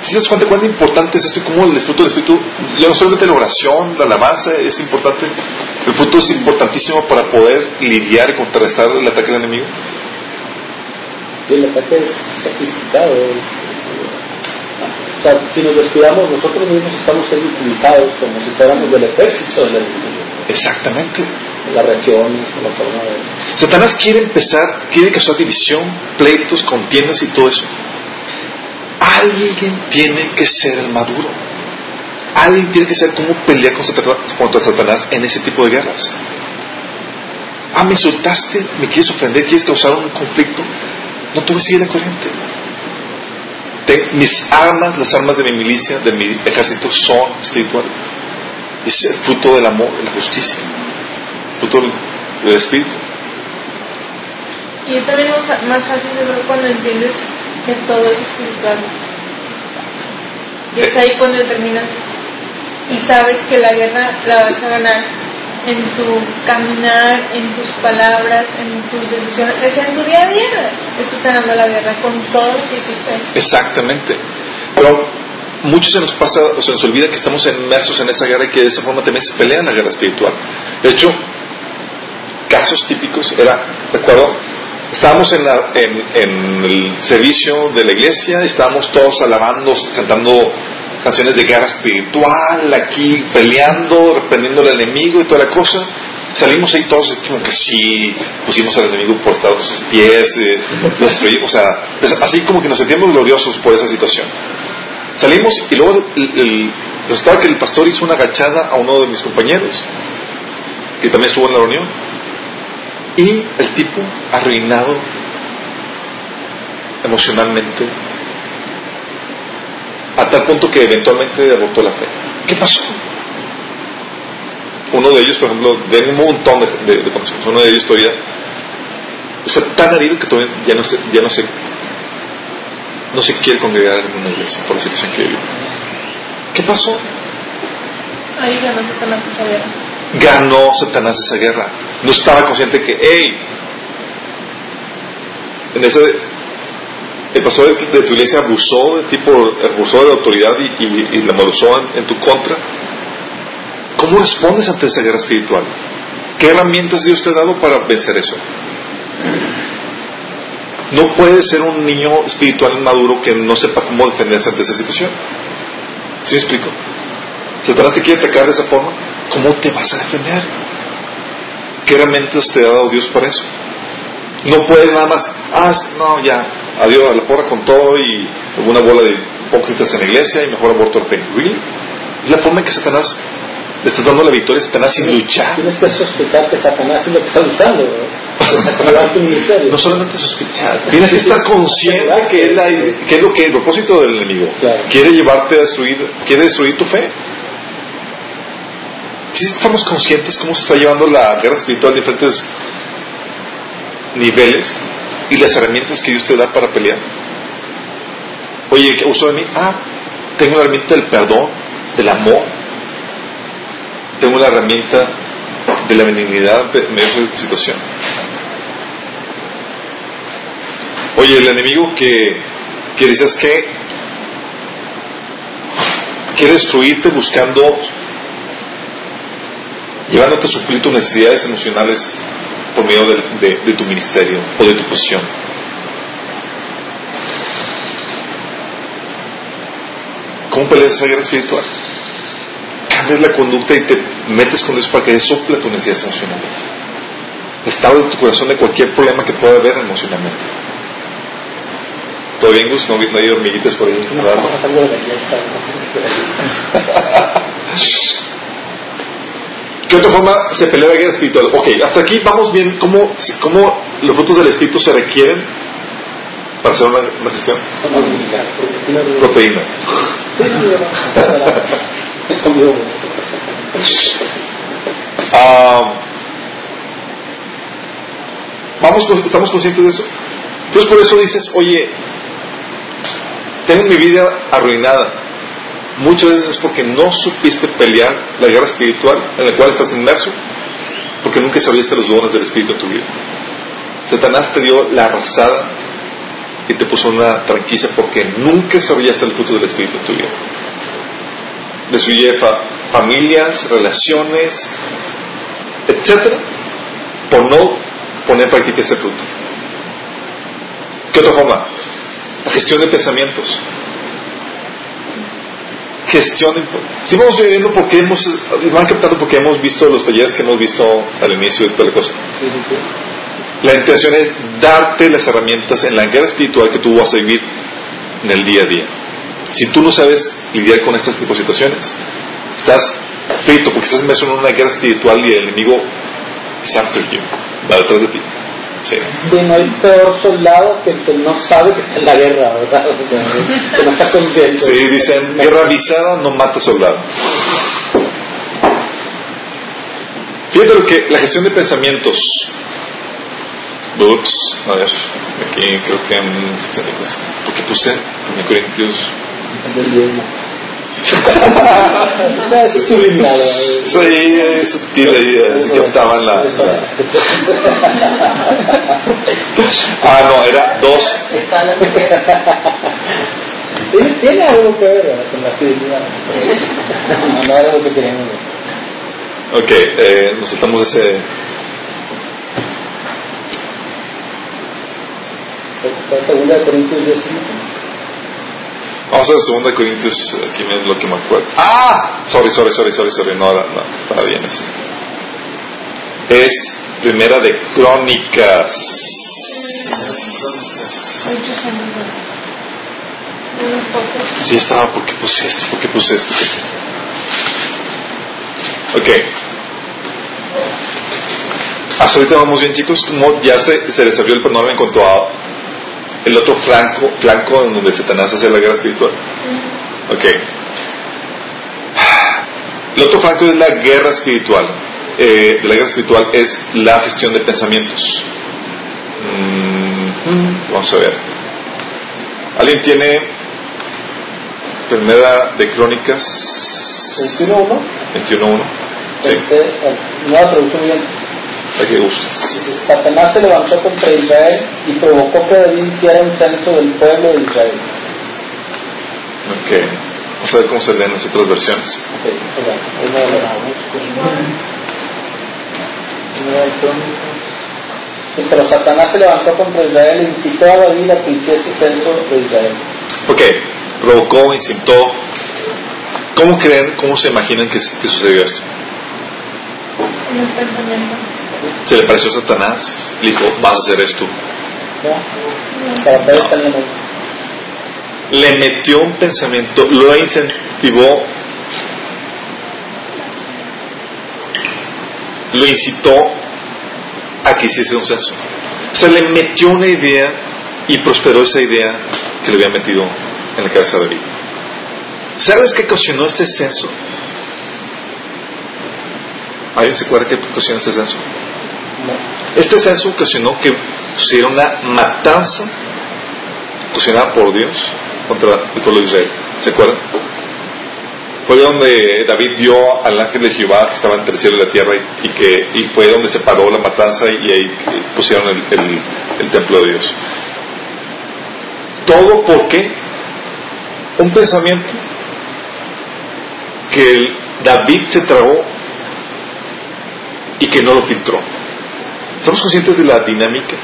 Si nos cuenta cuán importante es esto y cómo el fruto del Espíritu, ya no solamente la oración, la alabanza es importante, el fruto es importantísimo para poder lidiar y contrarrestar el ataque del enemigo el ataque es sofisticado. o sea, si nos descuidamos, nosotros mismos estamos siendo utilizados como si fuéramos del ejército Exactamente. La forma de... Satanás quiere empezar, quiere causar división, pleitos, contiendas y todo eso. Alguien tiene que ser el maduro. Alguien tiene que saber cómo pelear contra Satanás en ese tipo de guerras. Ah, me insultaste, me quieres ofender, quieres causar un conflicto. No te voy a seguir la corriente. mis armas, las armas de mi milicia, de mi ejército, son espirituales. Es el fruto del amor, de la justicia, fruto del espíritu. Y es también más fácil de ver cuando entiendes que todo es espiritual. Y es ahí cuando terminas y sabes que la guerra la vas a ganar en tu caminar, en tus palabras, en tus decisiones, es en tu día a día estás ganando la guerra con todo lo que hiciste. Exactamente. Pero muchos se nos pasa, o se nos olvida que estamos inmersos en esa guerra y que de esa forma también se pelea la guerra espiritual. De hecho, casos típicos era, recuerdo, estábamos en, el servicio de la iglesia, estábamos todos alabando, cantando canciones de guerra espiritual, aquí peleando, reprendiendo al enemigo y toda la cosa. Salimos ahí todos como que sí, pusimos al enemigo por sus pies, eh, o sea, así como que nos sentimos gloriosos por esa situación. Salimos y luego el, resultaba que el pastor hizo una agachada a uno de mis compañeros, que también estuvo en la reunión, y el tipo arruinado emocionalmente, a tal punto que eventualmente derrotó la fe. ¿Qué pasó? Uno de ellos, por ejemplo, de un montón de, de, uno de ellos todavía está tan herido que todavía ya no se, ya no se, no se quiere congregar en una iglesia por la situación que vive. ¿Qué pasó? Ahí ganó Satanás esa guerra. Ganó Satanás esa guerra. No estaba consciente que, hey, en ese el pastor de, tu iglesia abusó de ti abusó de la autoridad y, la abusó en, tu contra. ¿Cómo respondes ante esa guerra espiritual? ¿Qué herramientas Dios te ha dado para vencer eso? No puedes ser un niño espiritual maduro que no sepa cómo defenderse ante esa situación. ¿Sí me explico? Satanás te quiere atacar de esa forma. ¿Cómo te vas a defender? ¿Qué herramientas te ha dado Dios para eso? No puedes nada más, ah, no, ya, adiós a la porra con todo y una bola de hipócritas en la iglesia y mejor aborto al fe. ¿Really? Es la forma en que Satanás le está dando la victoria a Satanás sin luchar. Tienes que sospechar que Satanás es lo que está usando. no solamente sospechar, tienes que estar consciente que es, la, que es lo que el propósito del enemigo. Quiere llevarte a destruir, quiere destruir tu fe. Si estamos conscientes cómo se está llevando la guerra espiritual a diferentes niveles, y las herramientas que Dios te da para pelear. Oye, ¿qué uso de mí? Ah, tengo la herramienta del perdón, del amor. Tengo la herramienta de la benignidad en medio de situación. Oye, el enemigo que, que dices que quiere destruirte buscando, llevándote a suplir tus necesidades emocionales por medio de, tu ministerio o de tu posición. ¿Cómo peleas esa guerra espiritual? Cambias la conducta y te metes con Dios para que sople tus necesidades emocionales. Estado de tu corazón de cualquier problema que pueda haber emocionalmente. ¿Todo bien, Gus? ¿No, hay hormiguitas por ahí? No, ¿Qué otra forma se pelea la guerra espiritual? Ok, hasta aquí vamos bien cómo, cómo los frutos del espíritu se requieren para hacer una, gestión. Proteína. Ah, vamos, ¿Estamos conscientes de eso? Entonces por eso dices, oye, tengo mi vida arruinada muchas veces es porque no supiste pelear la guerra espiritual en la cual estás inmerso, porque nunca sabiste los dones del Espíritu en tu vida. Satanás te dio la arrasada y te puso una tranquila porque nunca sabías el fruto del Espíritu en tu vida. Destruye familias, relaciones, etcétera, por no poner en práctica ese fruto. ¿Qué otra forma? La gestión de pensamientos gestión. Si vamos viviendo porque hemos, van captando porque hemos visto los talleres que hemos visto al inicio de toda la cosa. La intención es darte las herramientas en la guerra espiritual que tú vas a vivir en el día a día. Si tú no sabes lidiar con estas tipos de situaciones, estás frito porque estás inmerso en una guerra espiritual y el enemigo es after you, va detrás de ti. Sí. no hay peor soldado que el que no sabe que está en la guerra, ¿verdad? O sea, que no está consciente. Sí, dicen, guerra avisada no mata soldado. Fíjate lo que la gestión de pensamientos. Ups, a ver, aquí creo que en gestión de pensamientos. ¿Por qué puse? En Corintios. Es subliminal. Sí, es sutil ahí, se captaban la, Ah, no, era dos. Tiene algo que ver con la fidelidad. No, no era lo que queríamos ver. Ok, eh, nos saltamos ese. Segunda de Corintios 10. Vamos a ver 2 Corintios, aquí es lo que me acuerdo. ¡Ah! Sorry, sorry, sorry, sorry, sorry. No, no, estaba bien eso. Es primera de Crónicas. Sí, estaba, ¿por qué puse esto? ¿Por qué puse esto? Ok. Hasta ahorita vamos bien, chicos. Como ya se, se les abrió el panorama en cuanto a el otro flanco, flanco en donde Satanás hace la guerra espiritual. Ok. El otro flanco es la guerra espiritual. Eh, de la guerra espiritual es la gestión de pensamientos. Mm, vamos a ver. ¿Alguien tiene primera de Crónicas? 21.1. 21.1. Sí. Este, nueva traducción bien. ¿A qué gustas? Satanás se levantó contra Israel y provocó que David hiciera un censo del pueblo de Israel. Ok. Vamos a ver cómo se leen las otras versiones. Okay, pero Satanás se levantó contra Israel e incitó a David a que hiciese censo de Israel. Ok. Provocó, incitó. ¿Cómo creen, cómo se imaginan que, que sucedió esto? En el pensamiento. Se le pareció a Satanás, le dijo, vas a hacer esto. Le metió un pensamiento, lo incentivó, lo incitó a que hiciese un censo. O sea, le metió una idea y prosperó esa idea que le había metido en la cabeza de David. ¿Sabes qué ocasionó este censo? ¿Alguien se acuerda qué ocasionó este censo? Este censo ocasionó que pusiera una matanza ocasionada por Dios contra el pueblo de Israel. ¿Se acuerdan? Fue donde David vio al ángel de Jehová que estaba entre el cielo y la tierra y, que, y fue donde se paró la matanza y, ahí pusieron el, el, templo de Dios. Todo porque un pensamiento que David se tragó y que no lo filtró. ¿Estamos conscientes de la dinámica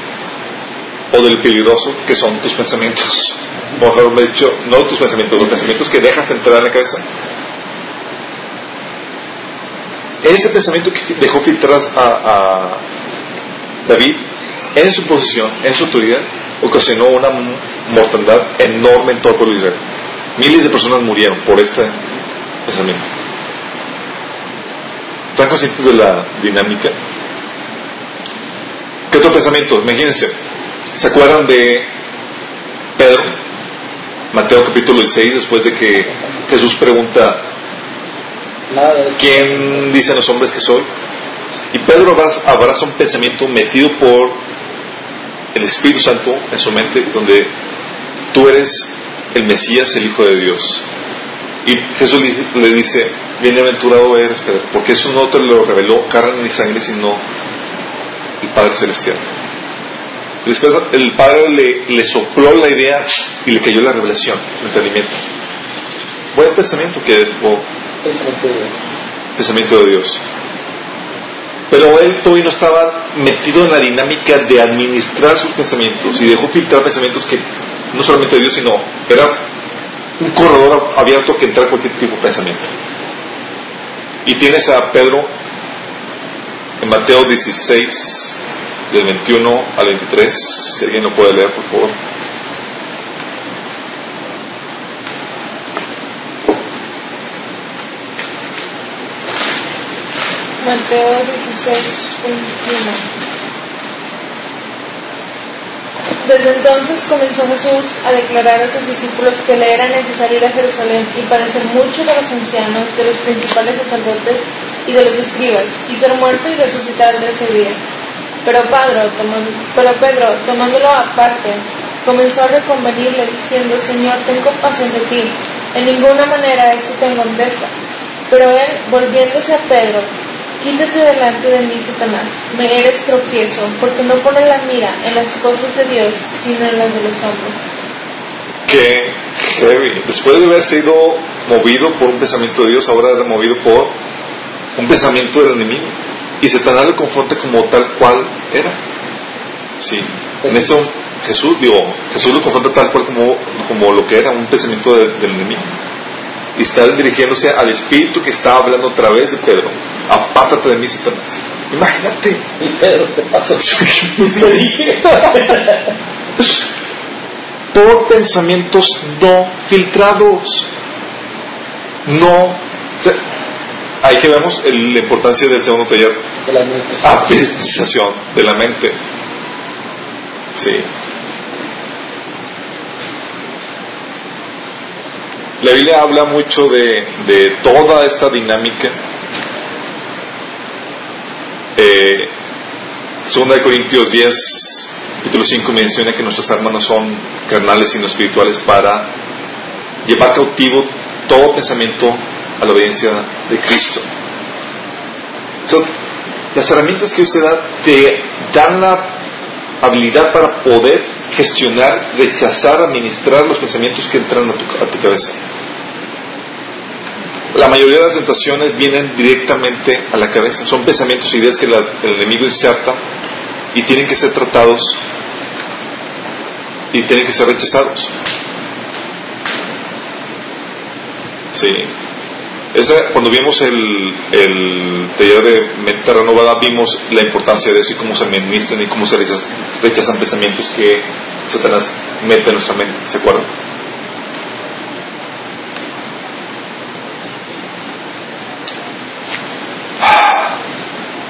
o del peligroso que son tus pensamientos? Mejor dicho, no tus pensamientos, los pensamientos que dejas entrar en la cabeza. Ese pensamiento que dejó filtrar a, a David en su posición, en su autoridad, ocasionó una mortandad enorme en todo el pueblo de Israel. Miles de personas murieron por este pensamiento. ¿Están conscientes de la dinámica? ¿Qué otro pensamiento? Imagínense. ¿Se acuerdan de Pedro? Mateo capítulo 16, después de que Jesús pregunta, ¿quién dicen los hombres que soy? Y Pedro abraza un pensamiento metido por el Espíritu Santo en su mente, donde tú eres el Mesías, el Hijo de Dios. Y Jesús le dice, bienaventurado eres, Pedro, porque eso no te lo reveló carne ni sangre, sino el Padre Celestial. Después el Padre le, le sopló la idea y le cayó la revelación, el entendimiento. Buen pensamiento que dejó pensamiento de Dios. Pero él todavía no estaba metido en la dinámica de administrar sus pensamientos y dejó filtrar pensamientos que no solamente de Dios, sino era un corredor abierto que entra cualquier tipo de pensamiento. Y tienes a Pedro en Mateo 16, del 21 al 23, si alguien lo puede leer, por favor. Mateo 16, 21. Desde entonces comenzó Jesús a declarar a sus discípulos que le era necesario ir a Jerusalén y padecer mucho de los ancianos, de los principales sacerdotes y de los escribas, y ser muerto y resucitar de ese día. Pero, Pedro, tomando, pero Pedro, tomándolo aparte, comenzó a reconvenirle diciendo, Señor, ten compasión de ti, en ninguna manera esto te engrandezca. Pero él, volviéndose a Pedro, Quítate delante de mí, Satanás, me eres tropiezo, porque no pones la mira en las cosas de Dios, sino en las de los hombres. Que heavy. Después de haber sido movido por un pensamiento de Dios, ahora era movido por un pensamiento del enemigo. Y Satanás lo confronta como tal cual era. Sí. En eso Jesús, digo, Jesús lo confronta tal cual como, como lo que era un pensamiento del enemigo. Y está dirigiéndose al espíritu que estaba hablando a través de Pedro apártate de mí, Satanás. Imagínate. Y Pedro, te pasó. Por pensamientos no filtrados. No. Ahí que vemos la importancia del segundo taller. De la mente. Apreciación de la mente. Sí. La Biblia habla mucho de, de toda esta dinámica eh, segunda de Corintios 10, capítulo 5 menciona que nuestras armas no son carnales sino espirituales para llevar cautivo todo pensamiento a la obediencia de Cristo. las herramientas que usted da te dan la habilidad para poder gestionar, rechazar, administrar los pensamientos que entran a tu, a tu cabeza la mayoría de las tentaciones vienen directamente a la cabeza. Son pensamientos, e ideas que el enemigo inserta y tienen que ser tratados y tienen que ser rechazados. Sí. Cuando vimos el, el taller de mente renovada, vimos la importancia de eso y cómo se administran y cómo se rechazan pensamientos que Satanás mete en nuestra mente. ¿Se acuerdan?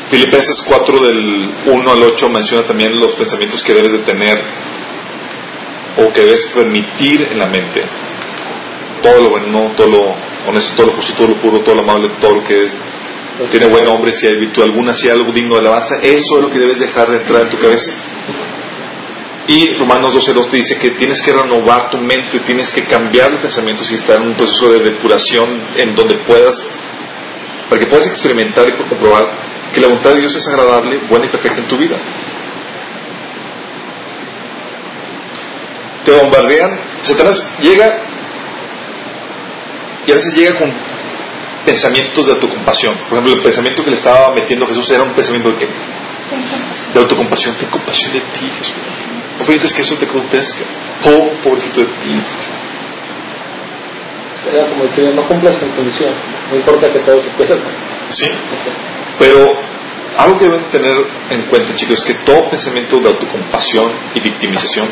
Filipenses 4 del 1 al 8 menciona también los pensamientos que debes de tener o que debes permitir en la mente. Todo lo bueno, todo lo honesto, todo lo justo, todo lo puro, todo lo amable, todo lo que es, tiene buen nombre, si hay virtud alguna, si hay algo digno de alabanza, eso es lo que debes dejar de entrar en tu cabeza. Y Romanos 12.2 te dice que tienes que renovar tu mente, tienes que cambiar los pensamientos y estar en un proceso de depuración en donde puedas, para que puedas experimentar y comprobar que la voluntad de Dios es agradable, buena y perfecta en tu vida. Te bombardean, Satanás llega y a veces llega con pensamientos de autocompasión. Por ejemplo, el pensamiento que le estaba metiendo a Jesús era un pensamiento de qué? De autocompasión. Ten compasión de ti, Jesús. No permites que eso te acontezca. Oh, pobrecito de ti. Era como que no cumplas con condición. No importa que todo se pierda. Sí. Pero algo que deben tener en cuenta, chicos, es que todo pensamiento de autocompasión y victimización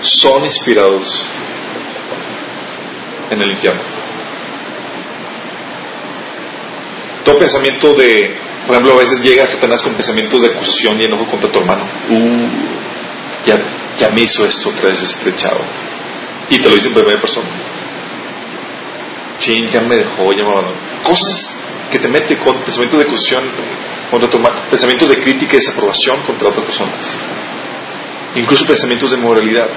son inspirados en el infierno. Todo pensamiento de, por ejemplo, a veces llega Satanás con pensamientos de acusación y enojo contra tu hermano. Uh, ya, ya me hizo esto otra vez este. Y te lo dice en primera persona. Chin, ya me dejó, ya me abandonó. Cosas que te mete con pensamientos de acusación contra tu pensamientos de crítica y desaprobación contra otras personas, incluso pensamientos de moralidad.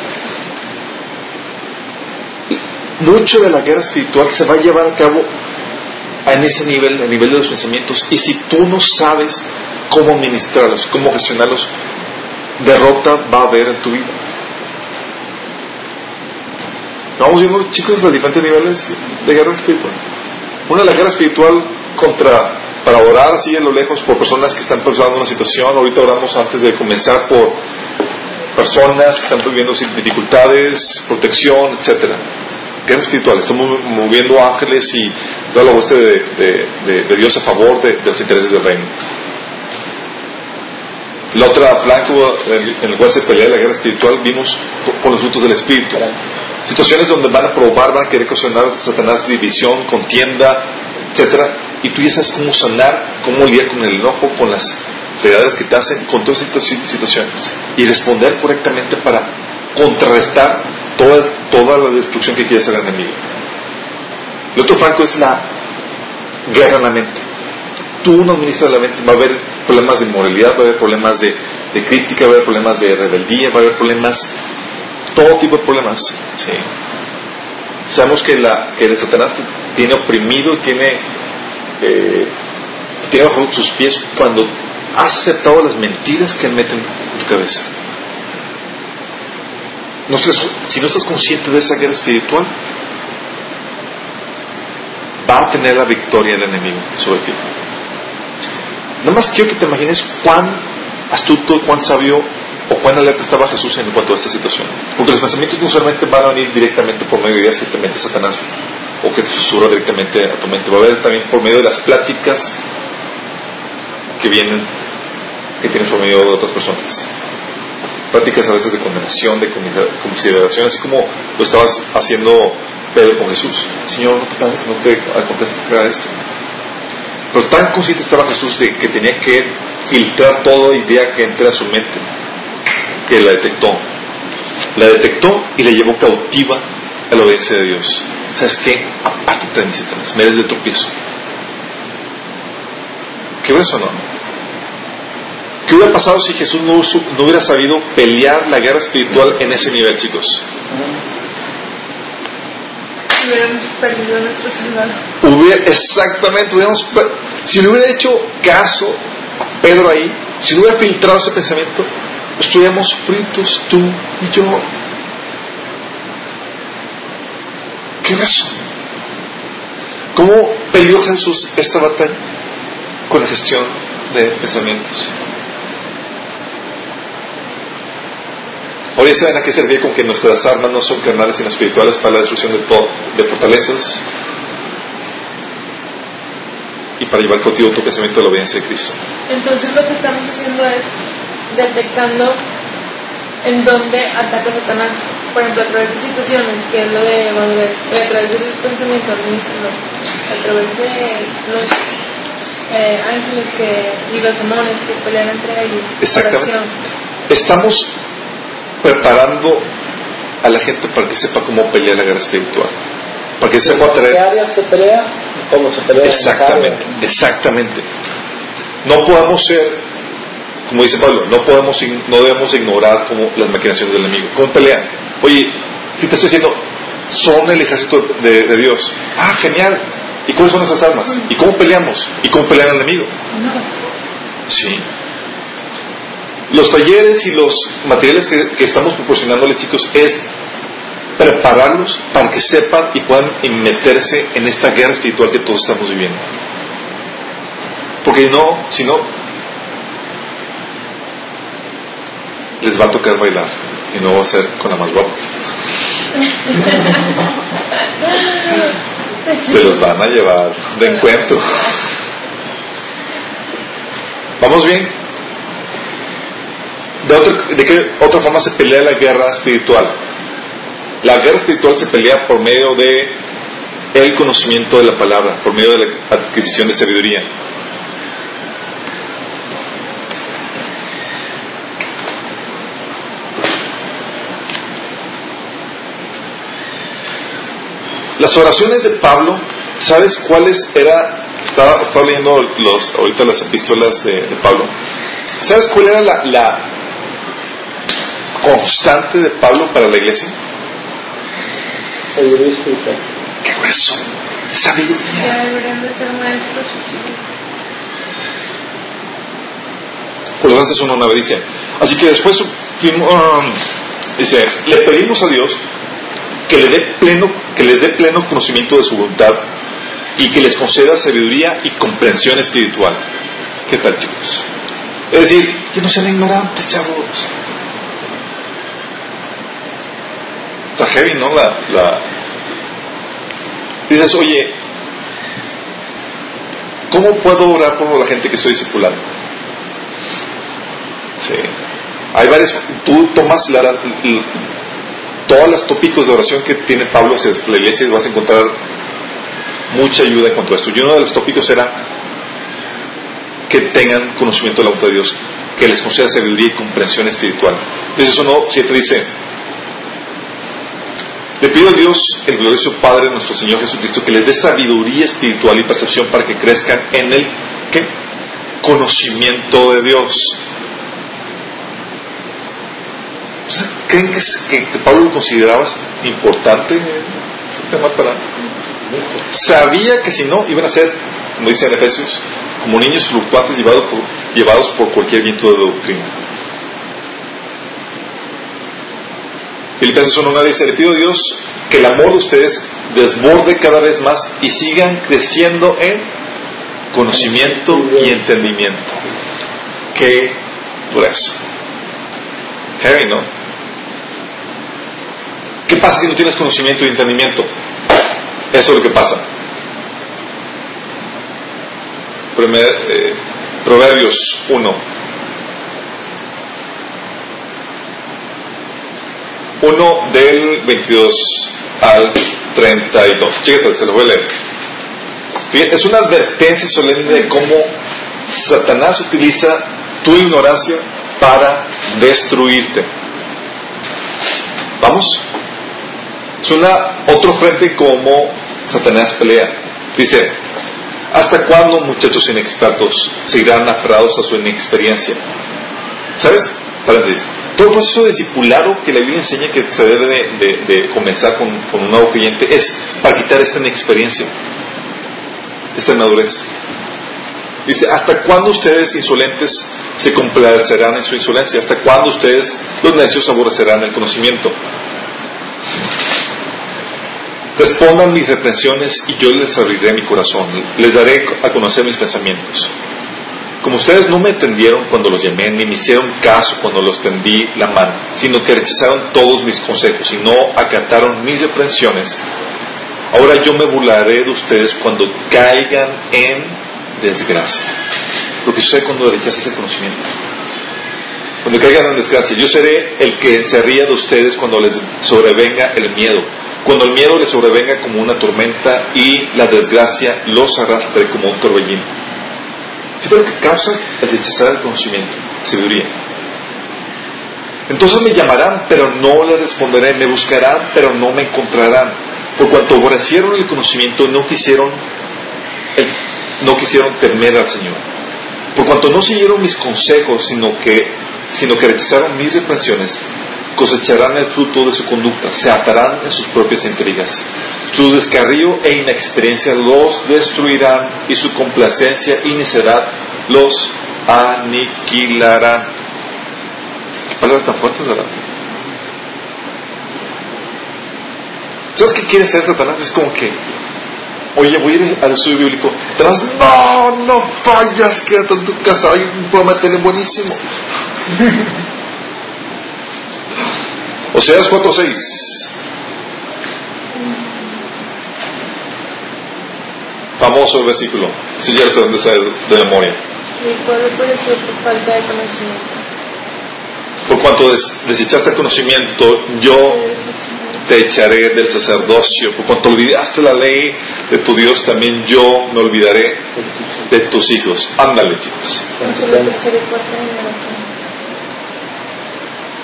Mucho de la guerra espiritual se va a llevar a cabo en ese nivel, a nivel de los pensamientos, y si tú no sabes cómo administrarlos, cómo gestionarlos, derrota va a haber en tu vida. Vamos viendo, chicos, los diferentes niveles de guerra espiritual. Una de la guerra espiritual contra, para orar así en lo lejos por personas que están pasando una situación. Ahorita oramos antes de comenzar por personas que están viviendo dificultades, protección, etcétera. Guerra espiritual. Estamos moviendo ángeles y toda la hueste de, Dios a favor de, los intereses del reino. La otra flanco en el cual se pelea la guerra espiritual vimos con los frutos del Espíritu. Situaciones donde van a probar, van a querer ocasionar Satanás división, contienda, etcétera, y tú ya sabes cómo sanar, cómo lidiar con el enojo, con las realidades que te hacen, con todas estas situaciones y responder correctamente para contrarrestar toda, toda la destrucción que quiere hacer el enemigo. El otro franco es la guerra en la mente. Tú no administras la mente, va a haber problemas de moralidad, va a haber problemas de, crítica, va a haber problemas de rebeldía, va a haber problemas, todo tipo de problemas. ¿sí? Sabemos que, la, que el Satanás tiene oprimido, tiene, eh, tiene bajo sus pies cuando has aceptado las mentiras que él mete en tu cabeza. Si no estás consciente de esa guerra espiritual, va a tener la victoria el enemigo sobre ti. Nada más quiero que te imagines cuán astuto, cuán sabio o cuán alerta estaba Jesús en cuanto a esta situación. Porque los pensamientos no solamente van a venir directamente por medio de ideas que te mete Satanás o que te susurra directamente a tu mente, va a haber también por medio de las pláticas que vienen, que tienes por medio de otras personas prácticas a veces de condenación, de consideración, así como lo estabas haciendo Pedro con Jesús. Señor, no te, no te esto. Pero tan consciente estaba Jesús de que tenía que filtrar toda idea que entre a su mente, que la detectó. La detectó y la llevó cautiva a la obediencia de Dios. ¿Sabes qué? Apártate de mis me des de tropiezo. ¿Qué ves o no? ¿Qué hubiera pasado si Jesús no, hubiera sabido pelear la guerra espiritual en ese nivel, chicos? Hubiéramos perdido nuestro Hubiera, exactamente, hubiéramos, si le hubiera hecho caso a Pedro ahí, si no hubiera filtrado ese pensamiento, estuviéramos fritos tú y yo. ¿Qué razón? ¿Cómo peleó Jesús esta batalla? Con la gestión de pensamientos. Hoy saben a qué servir con que nuestras armas no son carnales sino espirituales para la destrucción de, todo, de fortalezas y para llevar contigo tu pensamiento de la obediencia de Cristo. Entonces lo que estamos haciendo es detectando en dónde ataca Satanás, por ejemplo, a través de situaciones, que es lo de madurez, a través del pensamiento a través de los eh, ángeles que, y los demonios que pelean entre ellos. Exactamente. Estamos preparando a la gente para que sepa cómo pelear la guerra espiritual. Para que sepa traer. ¿Qué áreas se pelea? ¿Cómo se pelea? Exactamente, exactamente. No podemos ser, como dice Pablo, no podemos, no debemos ignorar como las maquinaciones del enemigo. ¿Cómo pelean? Oye, si te estoy diciendo, son el ejército de, Dios. Ah, genial. ¿Y cuáles son esas armas? ¿Y cómo peleamos? ¿Y cómo pelea el enemigo? Sí. Los talleres y los materiales que, estamos proporcionándoles, chicos, es prepararlos para que sepan y puedan meterse en esta guerra espiritual que todos estamos viviendo. Porque no, si no, les va a tocar bailar y no va a ser con la más guapa. Se los van a llevar de encuentro. ¿Vamos bien? ¿De, qué otra forma se pelea la guerra espiritual? La guerra espiritual se pelea por medio de el conocimiento de la palabra, por medio de la adquisición de sabiduría. Las oraciones de Pablo, ¿sabes cuáles era? Estaba, leyendo los, ahorita las epístolas de, Pablo. ¿Sabes cuál era la constante de Pablo para la iglesia? Sabiduría. ¡Qué grueso! Sabiduría. Colosenses 1.9 dice, así que después um, dice, le pedimos a Dios que le dé pleno, que les dé pleno conocimiento de su voluntad y que les conceda sabiduría y comprensión espiritual. ¿Qué tal, chicos? Es decir, que no sean ignorantes, chavos. Está heavy, ¿no? La, Dices, oye, ¿cómo puedo orar por la gente que estoy discipulando? Sí. Hay varias, tú tomas la, todos los tópicos de oración que tiene Pablo hacia la iglesia y vas a encontrar mucha ayuda en cuanto a esto. Y uno de los tópicos era que tengan conocimiento de la de Dios, que les conceda sabiduría y comprensión espiritual. Entonces uno siempre dice, le pido a Dios, el glorioso Padre nuestro Señor Jesucristo, que les dé sabiduría espiritual y percepción para que crezcan en el ¿qué? conocimiento de Dios. ¿Creen que, Pablo lo consideraba importante Sabía que si no iban a ser, como dice en Efesios, como niños fluctuantes llevados por cualquier viento de doctrina. Filipenses 1.9 dice, le pido a Dios que el amor de ustedes desborde cada vez más y sigan creciendo en conocimiento y entendimiento. Qué dureza. Heavy, ¿no? ¿Qué pasa si no tienes conocimiento y entendimiento? Eso es lo que pasa. Eh, Proverbios 1. 1 del 22 al 32. Fíjate, se lo voy a leer. Es una advertencia solemne de cómo Satanás utiliza tu ignorancia para destruirte. ¿Vamos? Es una, otro frente como Satanás pelea. Dice, ¿hasta cuándo muchachos inexpertos seguirán aferrados a su inexperiencia? ¿Sabes? Paréntesis. Todo el proceso discipulado que la Biblia enseña que se debe de, comenzar con, un nuevo cliente es para quitar esta inexperiencia, esta inmadurez. Dice, ¿hasta cuándo ustedes insolentes se complacerán en su insolencia? ¿Hasta cuándo ustedes, los necios, aborrecerán el conocimiento? Respondan mis reprensiones y yo les abriré mi corazón, les daré a conocer mis pensamientos. Como ustedes no me entendieron cuando los llamé, ni me hicieron caso cuando los tendí la mano, sino que rechazaron todos mis consejos y no acataron mis reprensiones, ahora yo me burlaré de ustedes cuando caigan en desgracia. Lo que sucede cuando rechazas el conocimiento. Cuando caigan en desgracia, yo seré el que se ría de ustedes cuando les sobrevenga el miedo cuando el miedo les sobrevenga como una tormenta y la desgracia los arrastre como un torbellino. Fíjate lo que causa el rechazar el conocimiento, sabiduría. Entonces me llamarán, pero no le responderé, me buscarán, pero no me encontrarán. Por cuanto aborrecieron el conocimiento, no quisieron, no quisieron temer al Señor. Por cuanto no siguieron mis consejos, sino que, sino que rechazaron mis reprensiones, cosecharán el fruto de su conducta, se atarán en sus propias intrigas. Su descarrío e inexperiencia los destruirán y su complacencia y necedad los aniquilarán. Qué palabras tan fuertes, ¿verdad? ¿Sabes qué quiere ser Satanás? Es como que, oye, voy a ir al estudio bíblico. Satanás, no, no fallas, quédate en tu casa, hay un programa de buenísimo. Oseas 4.6. Famoso versículo. Si ya sé dónde de memoria. Mi pueblo pereció por falta de conocimiento. Por cuanto desechaste el conocimiento, yo te echaré del sacerdocio. Por cuanto olvidaste la ley de tu Dios, también yo me olvidaré de tus hijos. Ándale, chicos.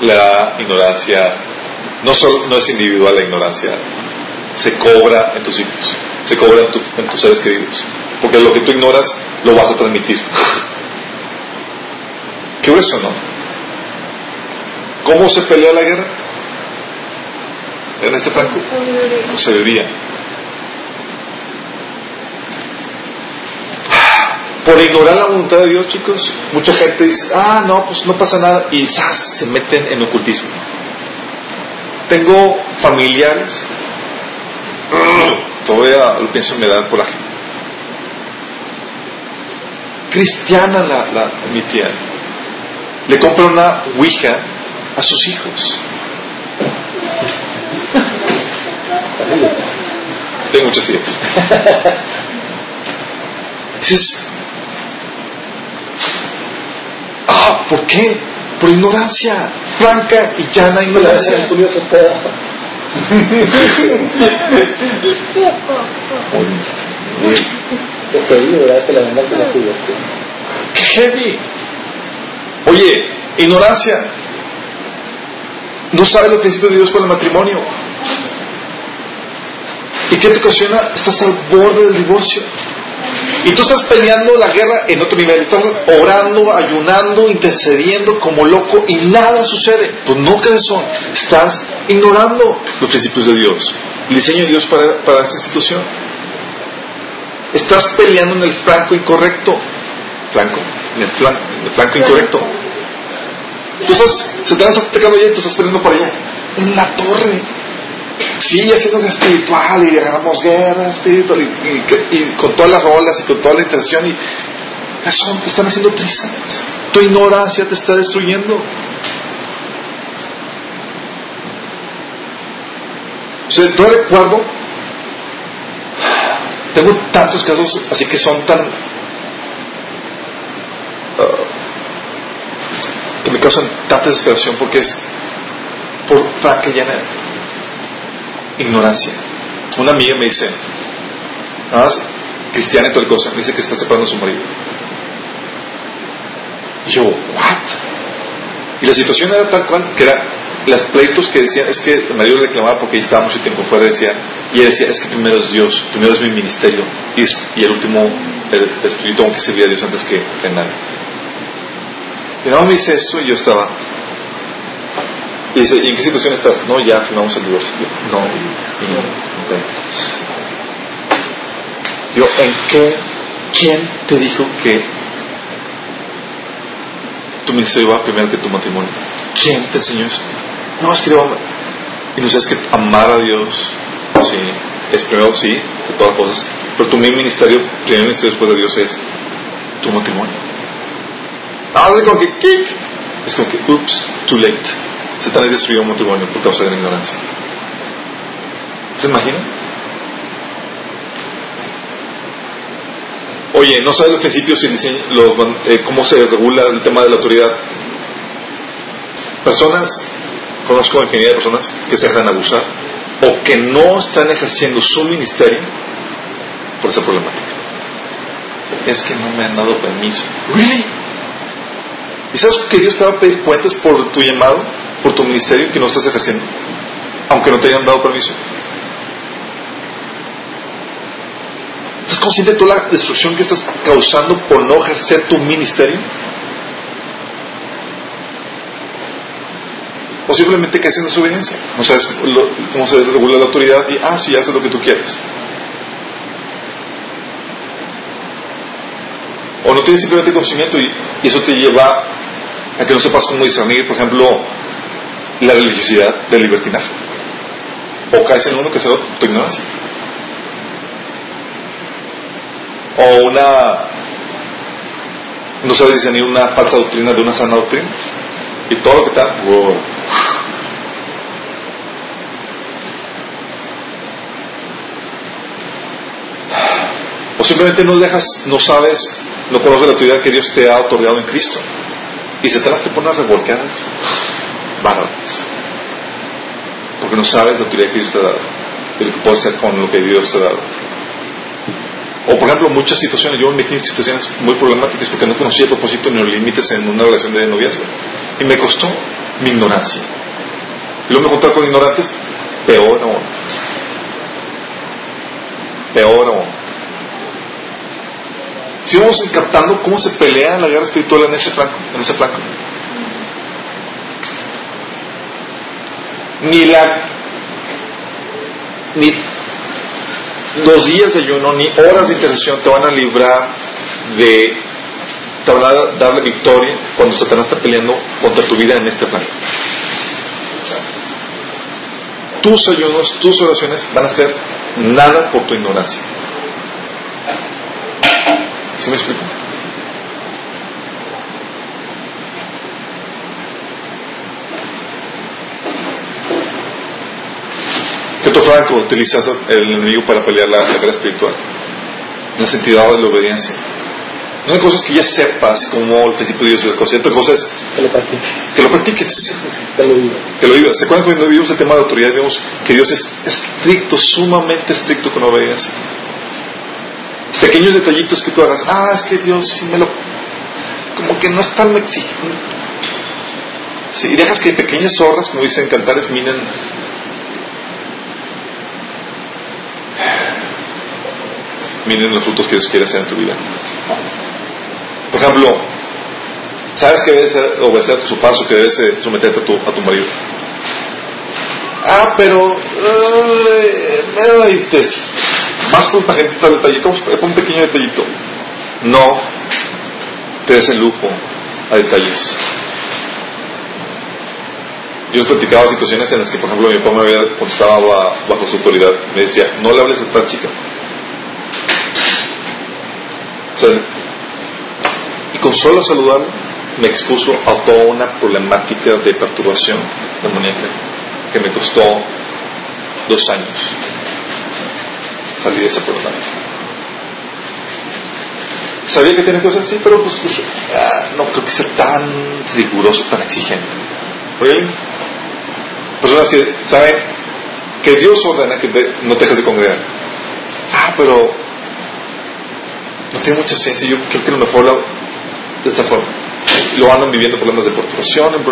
La ignorancia no, solo, no es individual la ignorancia, se cobra en tus hijos, se cobra en, tus seres queridos. Porque lo que tú ignoras lo vas a transmitir. Qué grueso, ¿no? ¿Cómo se pelea la guerra? En este franco. Con sabiduría. Por ignorar la voluntad de Dios, chicos, mucha gente dice, ah, no, pues no pasa nada, y se meten en ocultismo. Tengo familiares, todavía lo pienso me da coraje. Cristiana la, la, mi tía. Le compra una Ouija a sus hijos. tengo muchas ideas. Dices, ah, ¿por qué? Por ignorancia, franca y llana ignorancia. ¡Qué heavy! Oye, ignorancia. No sabes los principios de Dios con el matrimonio. ¿Y qué te ocasiona? Estás al borde del divorcio. Y tú estás peleando la guerra en otro nivel. Estás orando, ayunando, intercediendo como loco y nada sucede. Pues no, son. Estás ignorando los principios de Dios. El diseño de Dios para, para esa institución. Estás peleando en el flanco incorrecto. ¿Flanco? En el flanco, incorrecto. Tú se te están atacando allá y tú estás peleando por allá. En la torre. Sí, haciendo espiritual y agarramos guerra espiritual y, con todas las rolas y con toda la intención y eso te están haciendo trizas. Tu ignorancia te está destruyendo. O sea, no recuerdo, tengo tantos casos así que son tan uh, que me causan tanta desesperación porque es por franca llena ignorancia. Una amiga me dice, nada más cristiana y toda cosa, me dice que está separando a su marido. Y yo, ¿what? Y la situación era tal cual, que era las pleitos que decían, es que el marido reclamaba porque estaba mucho tiempo fuera, decía, y él decía, es que primero es Dios, primero es mi ministerio, y, el último, el, el espíritu, aunque servir a Dios antes que, que nada. Y nada me dice eso y yo estaba, y dice, ¿y en qué situación estás? No, ya firmamos el divorcio. no, Yo, ¿en qué? ¿Quién te dijo que tu ministerio va primero que tu matrimonio? ¿Quién te enseñó eso? No, es que debo Y no sabes que amar a Dios, sí, es primero, sí, de todas las cosas. Pero tu ministerio, primer ministerio después de Dios es tu matrimonio. Ah, es como que, kick. Es como que, oops, too late. Satanás destruyó un matrimonio por causa de la ignorancia. ¿Se imaginan? Oye, ¿no sabes los principios y los, eh, cómo se regula el tema de la autoridad? Personas, conozco infinidad de personas que se dejan abusar o que no están ejerciendo su ministerio por esa problemática. Es que no me han dado permiso. ¿Really? ¿Y sabes que Dios te va a pedir cuentas por tu llamado? Por tu ministerio que no estás ejerciendo, aunque no te hayan dado permiso. ¿Estás consciente de toda la destrucción que estás causando por no ejercer tu ministerio? O simplemente caes en desobediencia. No sabes cómo se regula la autoridad y, ah, sí, haces lo que tú quieres. O no tienes simplemente conocimiento y eso te lleva a que no sepas cómo discernir, por ejemplo, la religiosidad del libertinaje. O caes en uno que se tu ignorancia. O una. No sabes discernir una falsa doctrina de una sana doctrina. Y todo lo que está. O simplemente no dejas, no sabes, no conoces la autoridad que Dios te ha otorgado en Cristo. Y se te pone a revolcadas bárbaras. Porque no sabes la autoridad que Dios te ha dado y lo que puedes hacer con lo que Dios te ha dado. O por ejemplo, muchas situaciones, yo me metí en situaciones muy problemáticas porque no conocía el propósito ni los límites en una relación de noviazgo. Y me costó mi ignorancia. Y luego me encontré con ignorantes, peor aún. Peor aún. Si vamos captando cómo se pelea la guerra espiritual en ese flanco, en ese flanco. Ni la ni los días de ayuno ni horas de intercesión te van a librar de te van a dar la victoria cuando Satanás está peleando contra tu vida en este plan. Tus ayunos, tus oraciones van a ser nada por tu ignorancia. ¿Sí me explico? Flanco utilizas el enemigo para pelear la, guerra espiritual? En la santidad de la obediencia. Una cosa es que ya sepas como el principio de Dios es la cosa, y otra cosa es que lo practiques. Que lo practiques. Que lo vivas. Que lo vivas. ¿Se acuerdan cuando vivimos el tema de autoridad? Vemos que Dios es estricto, sumamente estricto con la obediencia. Pequeños detallitos que tú hagas. Ah, es que Dios sí me lo. Como que no es tan exigente. Sí, y dejas que pequeñas zorras, como dicen cantares, minen miren los frutos que Dios quiere hacer en tu vida. Por ejemplo, sabes que debes obedecer a tu paso, que debes someterte a tu, a tu marido. Ah, pero eh, más por un tajentito detallito, un pequeño detallito. No te des el lujo a detalles. Yo platicaba situaciones en las que, por ejemplo, mi papá me había, cuando estaba bajo su autoridad, me decía, no le hables a esta chica. Y con solo saludarlo me expuso a toda una problemática de perturbación demoníaca que me costó dos años salir de ese problema. Sabía que tenía cosas así, pero pues dije, ah, no creo que sea tan riguroso, tan exigente. Personas que saben que Dios ordena que no te dejes de congregar. Ah, pero no tiene mucha ciencia. Yo creo que lo mejor lo, de esta forma. Lo andan viviendo problemas de perturbación,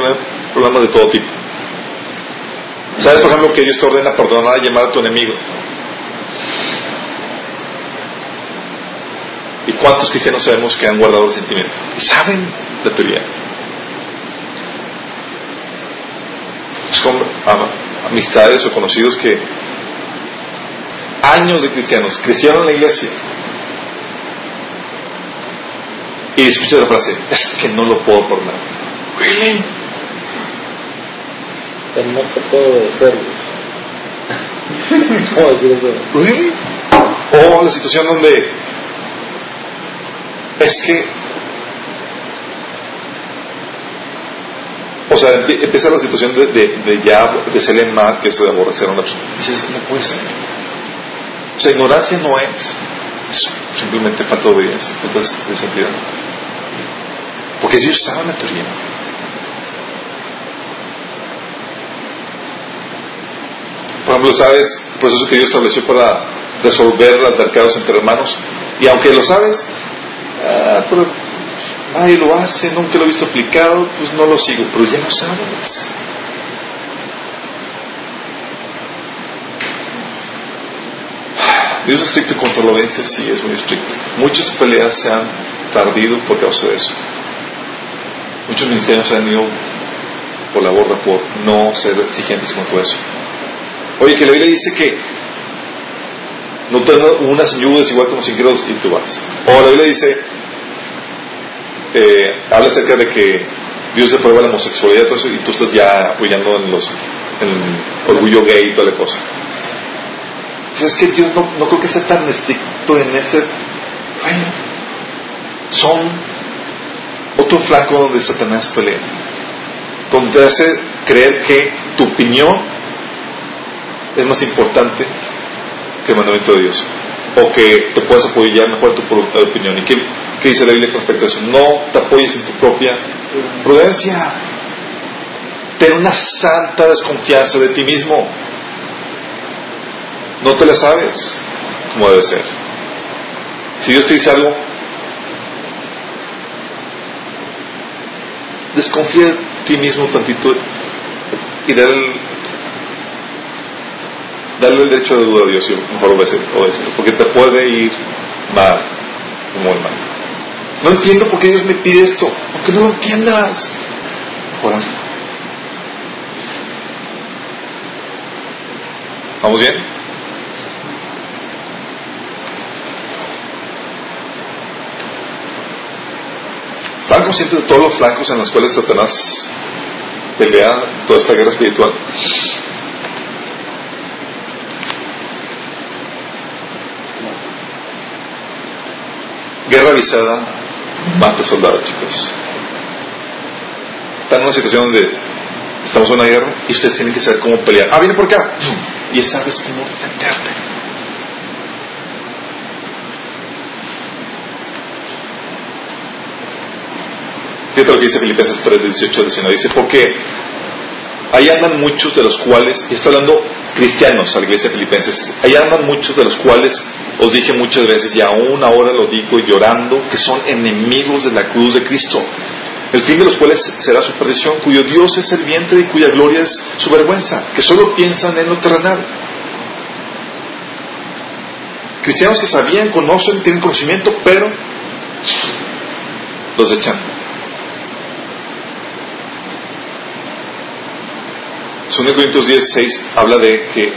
problemas de todo tipo. ¿Sabes, por ejemplo, que Dios te ordena perdonar y llamar a tu enemigo? ¿Y cuántos cristianos sabemos que han guardado el sentimiento? Y saben la teoría. Es como amistades o conocidos que años de cristianos crecieron en la iglesia y escuchas la frase, es que no lo puedo perdonar. Really? Pero no te puedo decirlo. ¿Cómo decir eso? Really? O la situación donde es que o sea empieza la situación de, de, de ya de ser mal que es de aborrecer a una persona dices no puede ser o sea ignorancia no es es simplemente falta de obediencia falta de santidad porque ellos la teoría. Por ejemplo, ¿sabes el proceso que Dios estableció para resolver altercados entre hermanos? Y aunque lo sabes, ah, pero nadie lo hace, nunca lo he visto aplicado, pues no lo sigo, pero ya lo sabes. Dios es estricto contra la audiencia, sí, es muy estricto. Muchas peleas se han perdido por causa de eso. Muchos ministerios han ido por la borda por no ser exigentes con todo eso. Oye, que la Biblia dice que no tengo unas señudas igual como sin y tú vas. O la Biblia dice, eh, habla acerca de que Dios se prueba la homosexualidad y todo eso, y tú estás ya apoyando en los orgullo gay y toda la cosa. Es que Dios no, no creo que sea tan estricto en ese reino. Son otro flanco donde Satanás pelea, donde te hace creer que tu opinión es más importante que el mandamiento de Dios, o que te puedes apoyar mejor tu opinión. ¿Y qué, qué dice la Biblia con respecto a eso? No te apoyes en tu propia prudencia. Ten una santa desconfianza de ti mismo. No te la sabes como debe ser. Si Dios te dice algo, desconfía de ti mismo tantito y darle, darle el derecho de duda a Dios y mejor obedecerlo, porque te puede ir mal, muy mal. No entiendo por qué Dios me pide esto, porque no lo entiendas. Mejor ¿Vamos bien? ¿Están conscientes de todos los flancos en los cuales Satanás pelea toda esta guerra espiritual? Guerra avisada mata soldados, chicos. Están en una situación donde estamos en una guerra y ustedes tienen que saber cómo pelear. Ah, viene por acá. y sabes cómo defenderte. Fíjate lo que dice Filipenses 3, 18 19. Dice, porque ahí andan muchos de los cuales, y está hablando cristianos a la iglesia filipenses, ahí andan muchos de los cuales os dije muchas veces, y aún ahora lo digo llorando, que son enemigos de la cruz de Cristo, el fin de los cuales será su perdición, cuyo Dios es el y cuya gloria es su vergüenza, que solo piensan en lo terrenal. Cristianos que sabían, conocen, tienen conocimiento, pero los echan. 2 Corintios 16 habla de que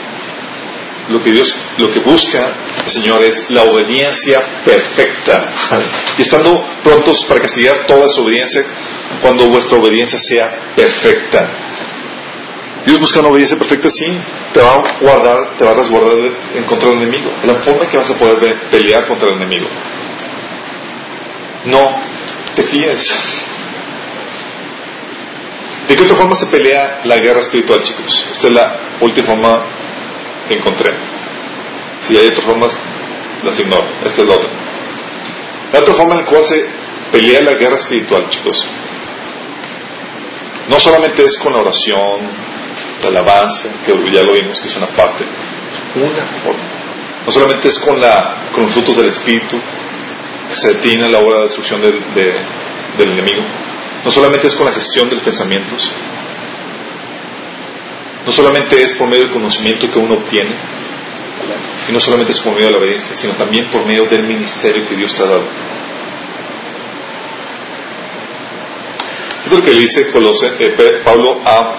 lo que Dios, lo que busca el Señor es la obediencia perfecta. Y estando prontos para castigar toda desobediencia cuando vuestra obediencia sea perfecta. Dios busca una obediencia perfecta, sí, te va a guardar, te va a resguardar en contra del enemigo. La forma que vas a poder pelear contra el enemigo. No te fíes. ¿De qué otra forma se pelea la guerra espiritual, chicos? Esta es la última forma que encontré. Si hay otras formas, las ignoro. Esta es la otra. La otra forma en la cual se pelea la guerra espiritual, chicos, no solamente es con la oración, la alabanza, que ya lo vimos que es una parte, una forma. No solamente es con, la, con los frutos del Espíritu, que se detiene la obra de destrucción del, del enemigo, no solamente es con la gestión de los pensamientos, no solamente es por medio del conocimiento que uno obtiene, y no solamente es por medio de la obediencia, sino también por medio del ministerio que Dios te ha dado. Es lo que dice eh, Pablo a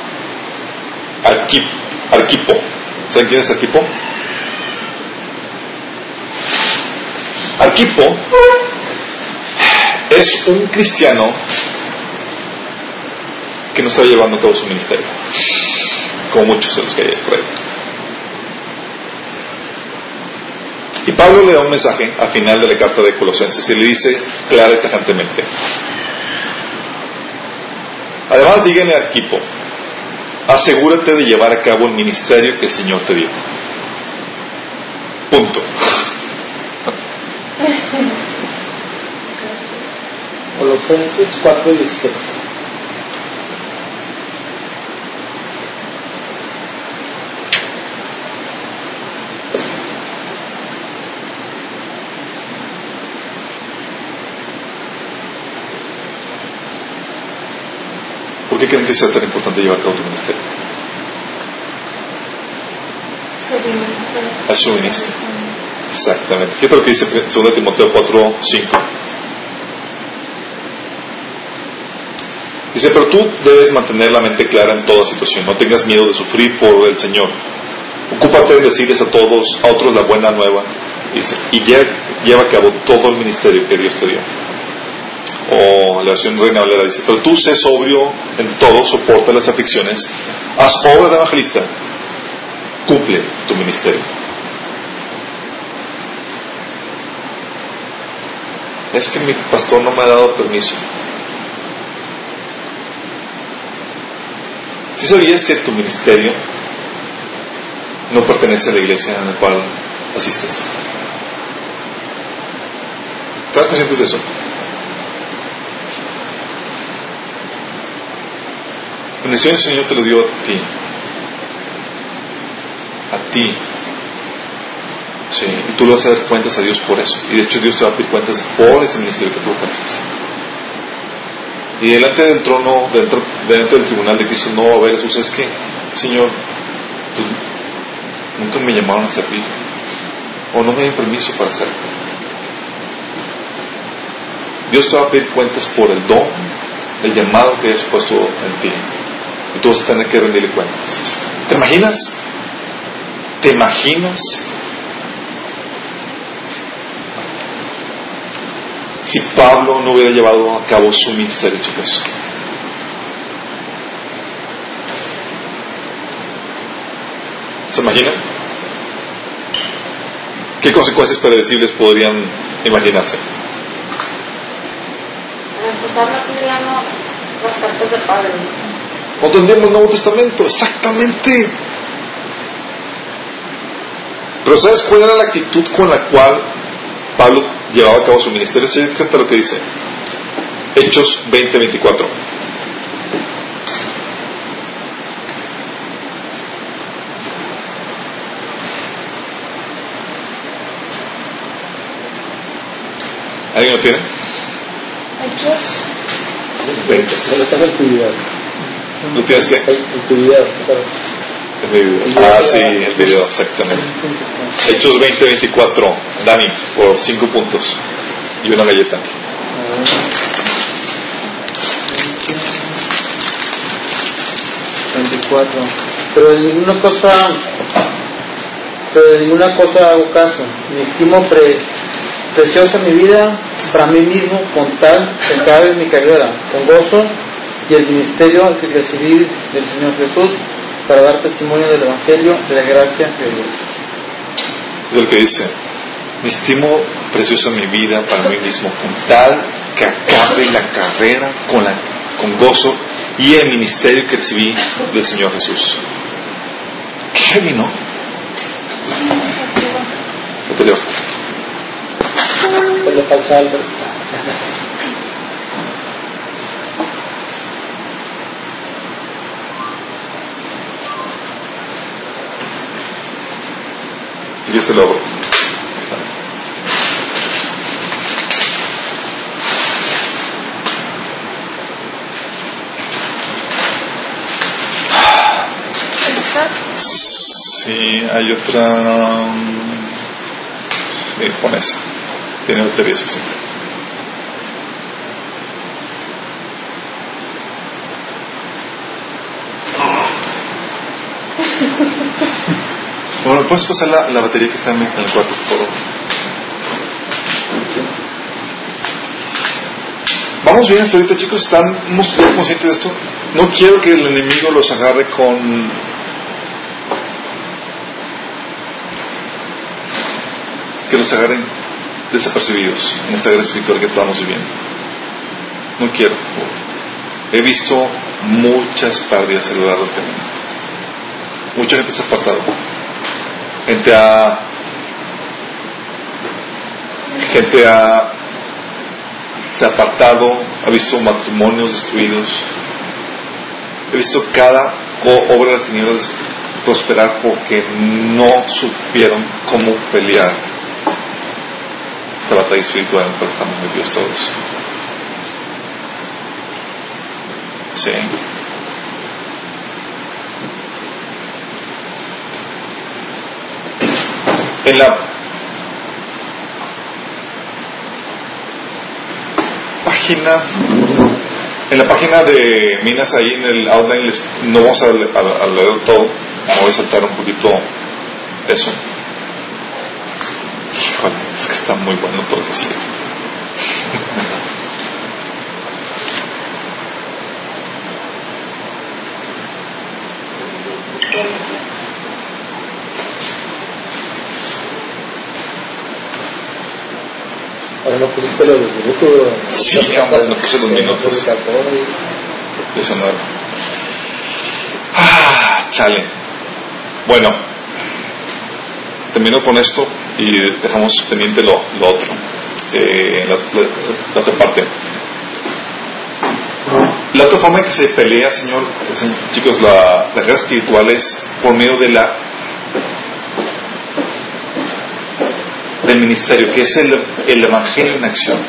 Arquipo. ¿Saben quién es Arquipo? Arquipo es un cristiano que no está llevando todo su ministerio, como muchos de los que hay por ahí. Y Pablo le da un mensaje al final de la carta de Colosenses y le dice clara y tajantemente. Además, díganle al equipo, asegúrate de llevar a cabo el ministerio que el Señor te dio. Punto. Colosenses 4:17 qué creen que sea tan importante llevar a cabo tu ministerio? Al suministro. Exactamente. Fíjate lo que dice 2 Timoteo 4, 5. Dice, pero tú debes mantener la mente clara en toda situación. No tengas miedo de sufrir por el Señor. Ocúpate de decirles a todos, a otros la buena nueva. Dice, y lleva a cabo todo el ministerio que Dios te dio o la versión Reina Valera dice, pero tú sé sobrio en todo, soporta las aflicciones, haz obra de evangelista, cumple tu ministerio. Es que mi pastor no me ha dado permiso. Si sabías que tu ministerio no pertenece a la iglesia en la cual asistes? ¿Están conscientes de eso? Bendición del Señor te lo dio a ti. A ti. Sí, y tú le vas a dar cuentas a Dios por eso. Y de hecho Dios te va a pedir cuentas por ese ministerio que tú ofreces. Y delante del trono, delante del tribunal de Cristo no va a haber eso. Es que, Señor, pues, nunca me llamaron a servir. O no me dieron permiso para hacerlo. Dios te va a pedir cuentas por el don, el llamado que has puesto en ti y tú vas a tener que rendirle cuentas. ¿Te imaginas? ¿Te imaginas? Si Pablo no hubiera llevado a cabo su ministerio, chicos. ¿Se imaginan? ¿Qué consecuencias predecibles podrían imaginarse? Para empezar, no tendríamos las cartas de Pablo. No tendríamos Nuevo Testamento, exactamente. Pero ¿sabes cuál era la actitud con la cual Pablo llevaba a cabo su ministerio? Fíjate lo que dice. Hechos 20:24. ¿Alguien lo tiene? Hechos 20. ¿Lo tienes que? Tu video. El video. Ah, sí, el video, exactamente. Hechos 20-24, Dani, por 5 puntos y una galleta. Pero de ninguna cosa, pero de ninguna cosa hago caso. Me estimo pre- preciosa mi vida para mí mismo con tal que acabe mi carrera con gozo y el ministerio que recibí del Señor Jesús para dar testimonio del Evangelio de la gracia de Dios. Es lo que dice. Me estimo preciosa mi vida para mí mismo, con tal que acabe la carrera con, la, con gozo y el ministerio que recibí del Señor Jesús. ¿Qué heavy, no? Anterior. Pues Y lo abro. ¿Está? Sí, hay otra. um, Sí, pon esa. Tiene batería suficiente. Bueno, ¿puedes pasar la, la batería que está en, el cuarto, por? Vamos bien hasta ahorita, chicos. ¿Están conscientes de esto? No quiero que el enemigo los agarre con que los agarren desapercibidos en esta guerra espiritual que estamos viviendo. No quiero. He visto muchas pérdidas a lo largo camino. Mucha gente se ha apartado. Gente ha. Gente ha. Se ha apartado, ha visto matrimonios destruidos. He visto cada obra de las tinieblas prosperar porque no supieron cómo pelear esta batalla espiritual en la cual estamos metidos todos. Sí. En la página en la página de Minas ahí en el outline les- no vamos a, le- a- a leer todo voy a saltar un poquito eso. Híjole, es que está muy bueno todo lo que sigue Ahora no pusiste los minutos. Sí, hombre, no puse los minutos. 19 ah chale. Bueno termino con esto y dejamos pendiente lo, lo otro. Eh, la, la- la otra parte. La otra forma en que se pelea señor es- chicos la, la guerra espiritual es por medio de la del ministerio que es el, el evangelio en acción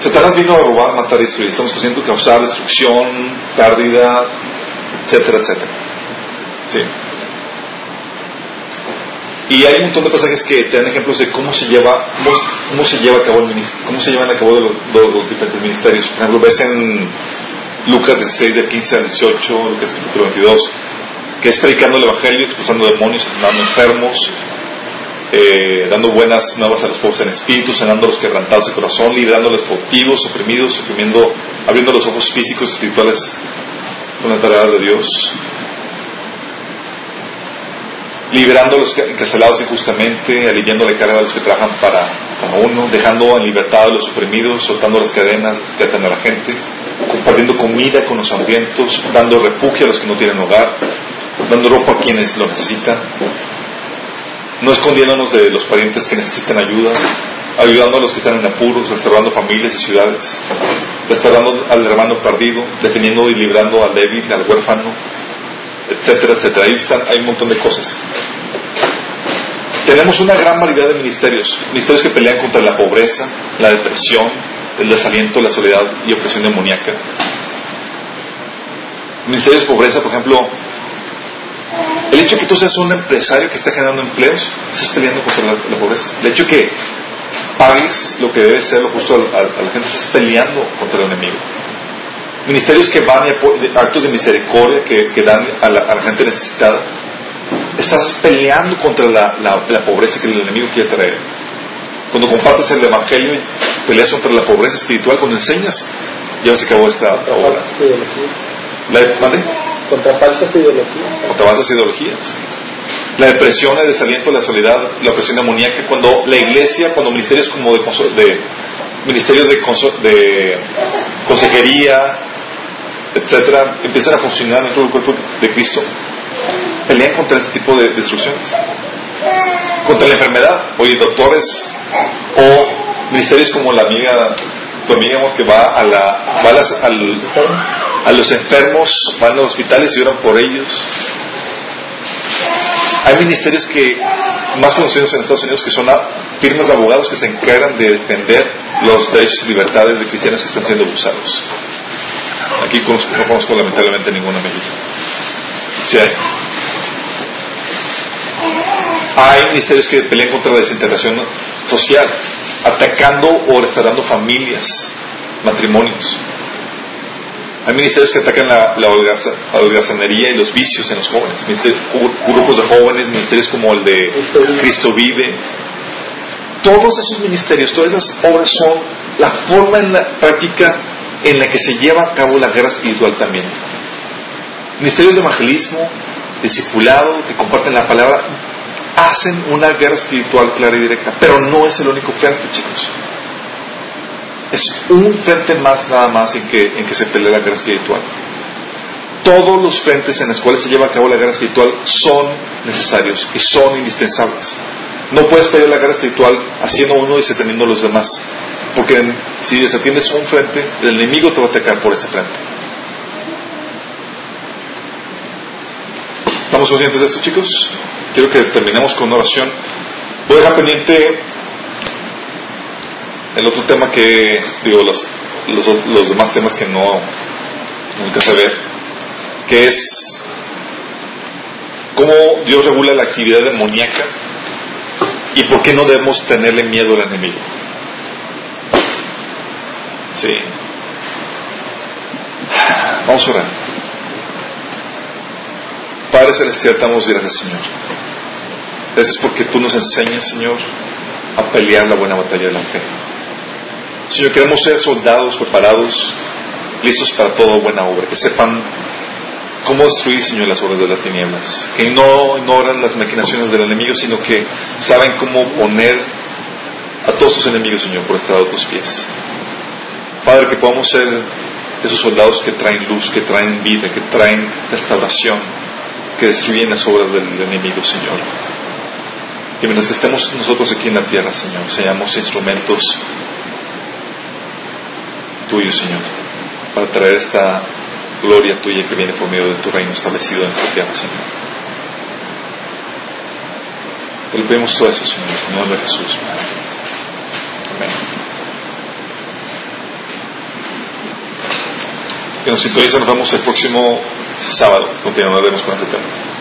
Satanás vino a robar, matar y destruir. Estamos conscientes causar destrucción, pérdida, etcétera, etcétera. Sí. Y hay un montón de pasajes que te dan ejemplos de cómo se lleva, cómo, se lleva a cabo el cómo se llevan a cabo los, los- los diferentes ministerios. Por ejemplo, ves en Lucas 16, del 15 al 18, Lucas capítulo 22, que es predicando el evangelio, expulsando demonios, sanando enfermos, eh, dando buenas nuevas a los pobres en espíritu, sanando a los quebrantados de corazón, liderando a los cautivos, oprimidos, oprimiendo, abriendo los ojos físicos y espirituales con las tareas de Dios, liberando a los encarcelados injustamente, aliviando la carga a los que trabajan para, para uno, dejando en libertad a los oprimidos, soltando las cadenas que atan a la gente, compartiendo comida con los hambrientos, dando refugio a los que no tienen hogar, dando ropa a quienes lo necesitan, no escondiéndonos de los parientes que necesitan ayuda, ayudando a los que están en apuros, restaurando familias y ciudades, restaurando al hermano perdido, defendiendo y librando al débil, al huérfano, etcétera, etcétera. Ahí están, hay un montón de cosas. Tenemos una gran variedad de ministerios, ministerios que pelean contra la pobreza, la depresión, el desaliento, la soledad y opresión demoníaca. Ministerios de pobreza, por ejemplo, el hecho de que tú seas un empresario que está generando empleos, estás peleando contra la, pobreza. El hecho de que pagues lo que debe ser lo justo a, la gente, estás peleando contra el enemigo. Ministerios que van y actos de misericordia que, dan a la, gente necesitada, estás peleando contra la, la, pobreza que el enemigo quiere traer. Cuando compartes el evangelio y peleas contra la pobreza espiritual, cuando enseñas, ya se acabó esta obra. ¿La, contra falsas ideologías. Contra falsas ideologías. La depresión, el desaliento, la soledad, la opresión demoníaca, cuando la iglesia, cuando ministerios como de, de ministerios de, de consejería, etcétera, empiezan a funcionar dentro del cuerpo de Cristo, pelean contra este tipo de destrucciones. Contra la enfermedad, oye, doctores o ministerios como la amiga, tu amiga que va a la, va a al, a los enfermos, van a los hospitales y oran por ellos. Hay ministerios que, más conocidos en Estados Unidos, que son firmas de abogados que se encargan de defender los derechos y libertades de cristianos que están siendo abusados. Aquí no conozco lamentablemente ninguno en México. Sí. Hay ministerios que pelean contra la desintegración social, atacando o restaurando familias, matrimonios. Hay ministerios que atacan la, la holgazanería y los vicios en los jóvenes. Grupos de jóvenes, ministerios como el de Cristo Vive. Todos esos ministerios, todas esas obras son la forma en la práctica en la que se lleva a cabo la guerra espiritual también. Ministerios de evangelismo, discipulado, que comparten la palabra, hacen una guerra espiritual clara y directa, pero no es el único frente, chicos es un frente más nada más en que, en que se pelea la guerra espiritual. Todos los frentes en los cuales se lleva a cabo la guerra espiritual son necesarios y son indispensables. No puedes pelear la guerra espiritual haciendo uno y desateniendo los demás. Porque si desatiendes un frente, el enemigo te va a atacar por ese frente. ¿Estamos conscientes de esto, chicos? Quiero que terminemos con una oración. Voy a dejar pendiente el otro tema que, digo, los, los, demás temas que no, nunca se ve, que es cómo Dios regula la actividad demoníaca y por qué no debemos tenerle miedo al enemigo. Sí. Vamos a orar. Padre Celestial, damos gracias, Señor. Gracias porque tú nos enseñas, Señor, a pelear la buena batalla de la fe. Señor, queremos ser soldados preparados, listos para toda buena obra, que sepan cómo destruir, Señor, las obras de las tinieblas, que no ignoran las maquinaciones del enemigo, sino que saben cómo poner a todos sus enemigos, Señor, por estrado de tus pies. Padre, que podamos ser esos soldados que traen luz, que traen vida, que traen restauración, que destruyen las obras del enemigo, Señor. Que mientras que estemos nosotros aquí en la tierra, Señor, seamos instrumentos tuyo, Señor, para traer esta gloria tuya que viene por medio de tu reino establecido en esta tierra, Señor. Te lo todo eso, Señor, en nombre de Jesús. Amén. Que nos sintonicen, nos vemos el próximo sábado. Continuaremos con este tema.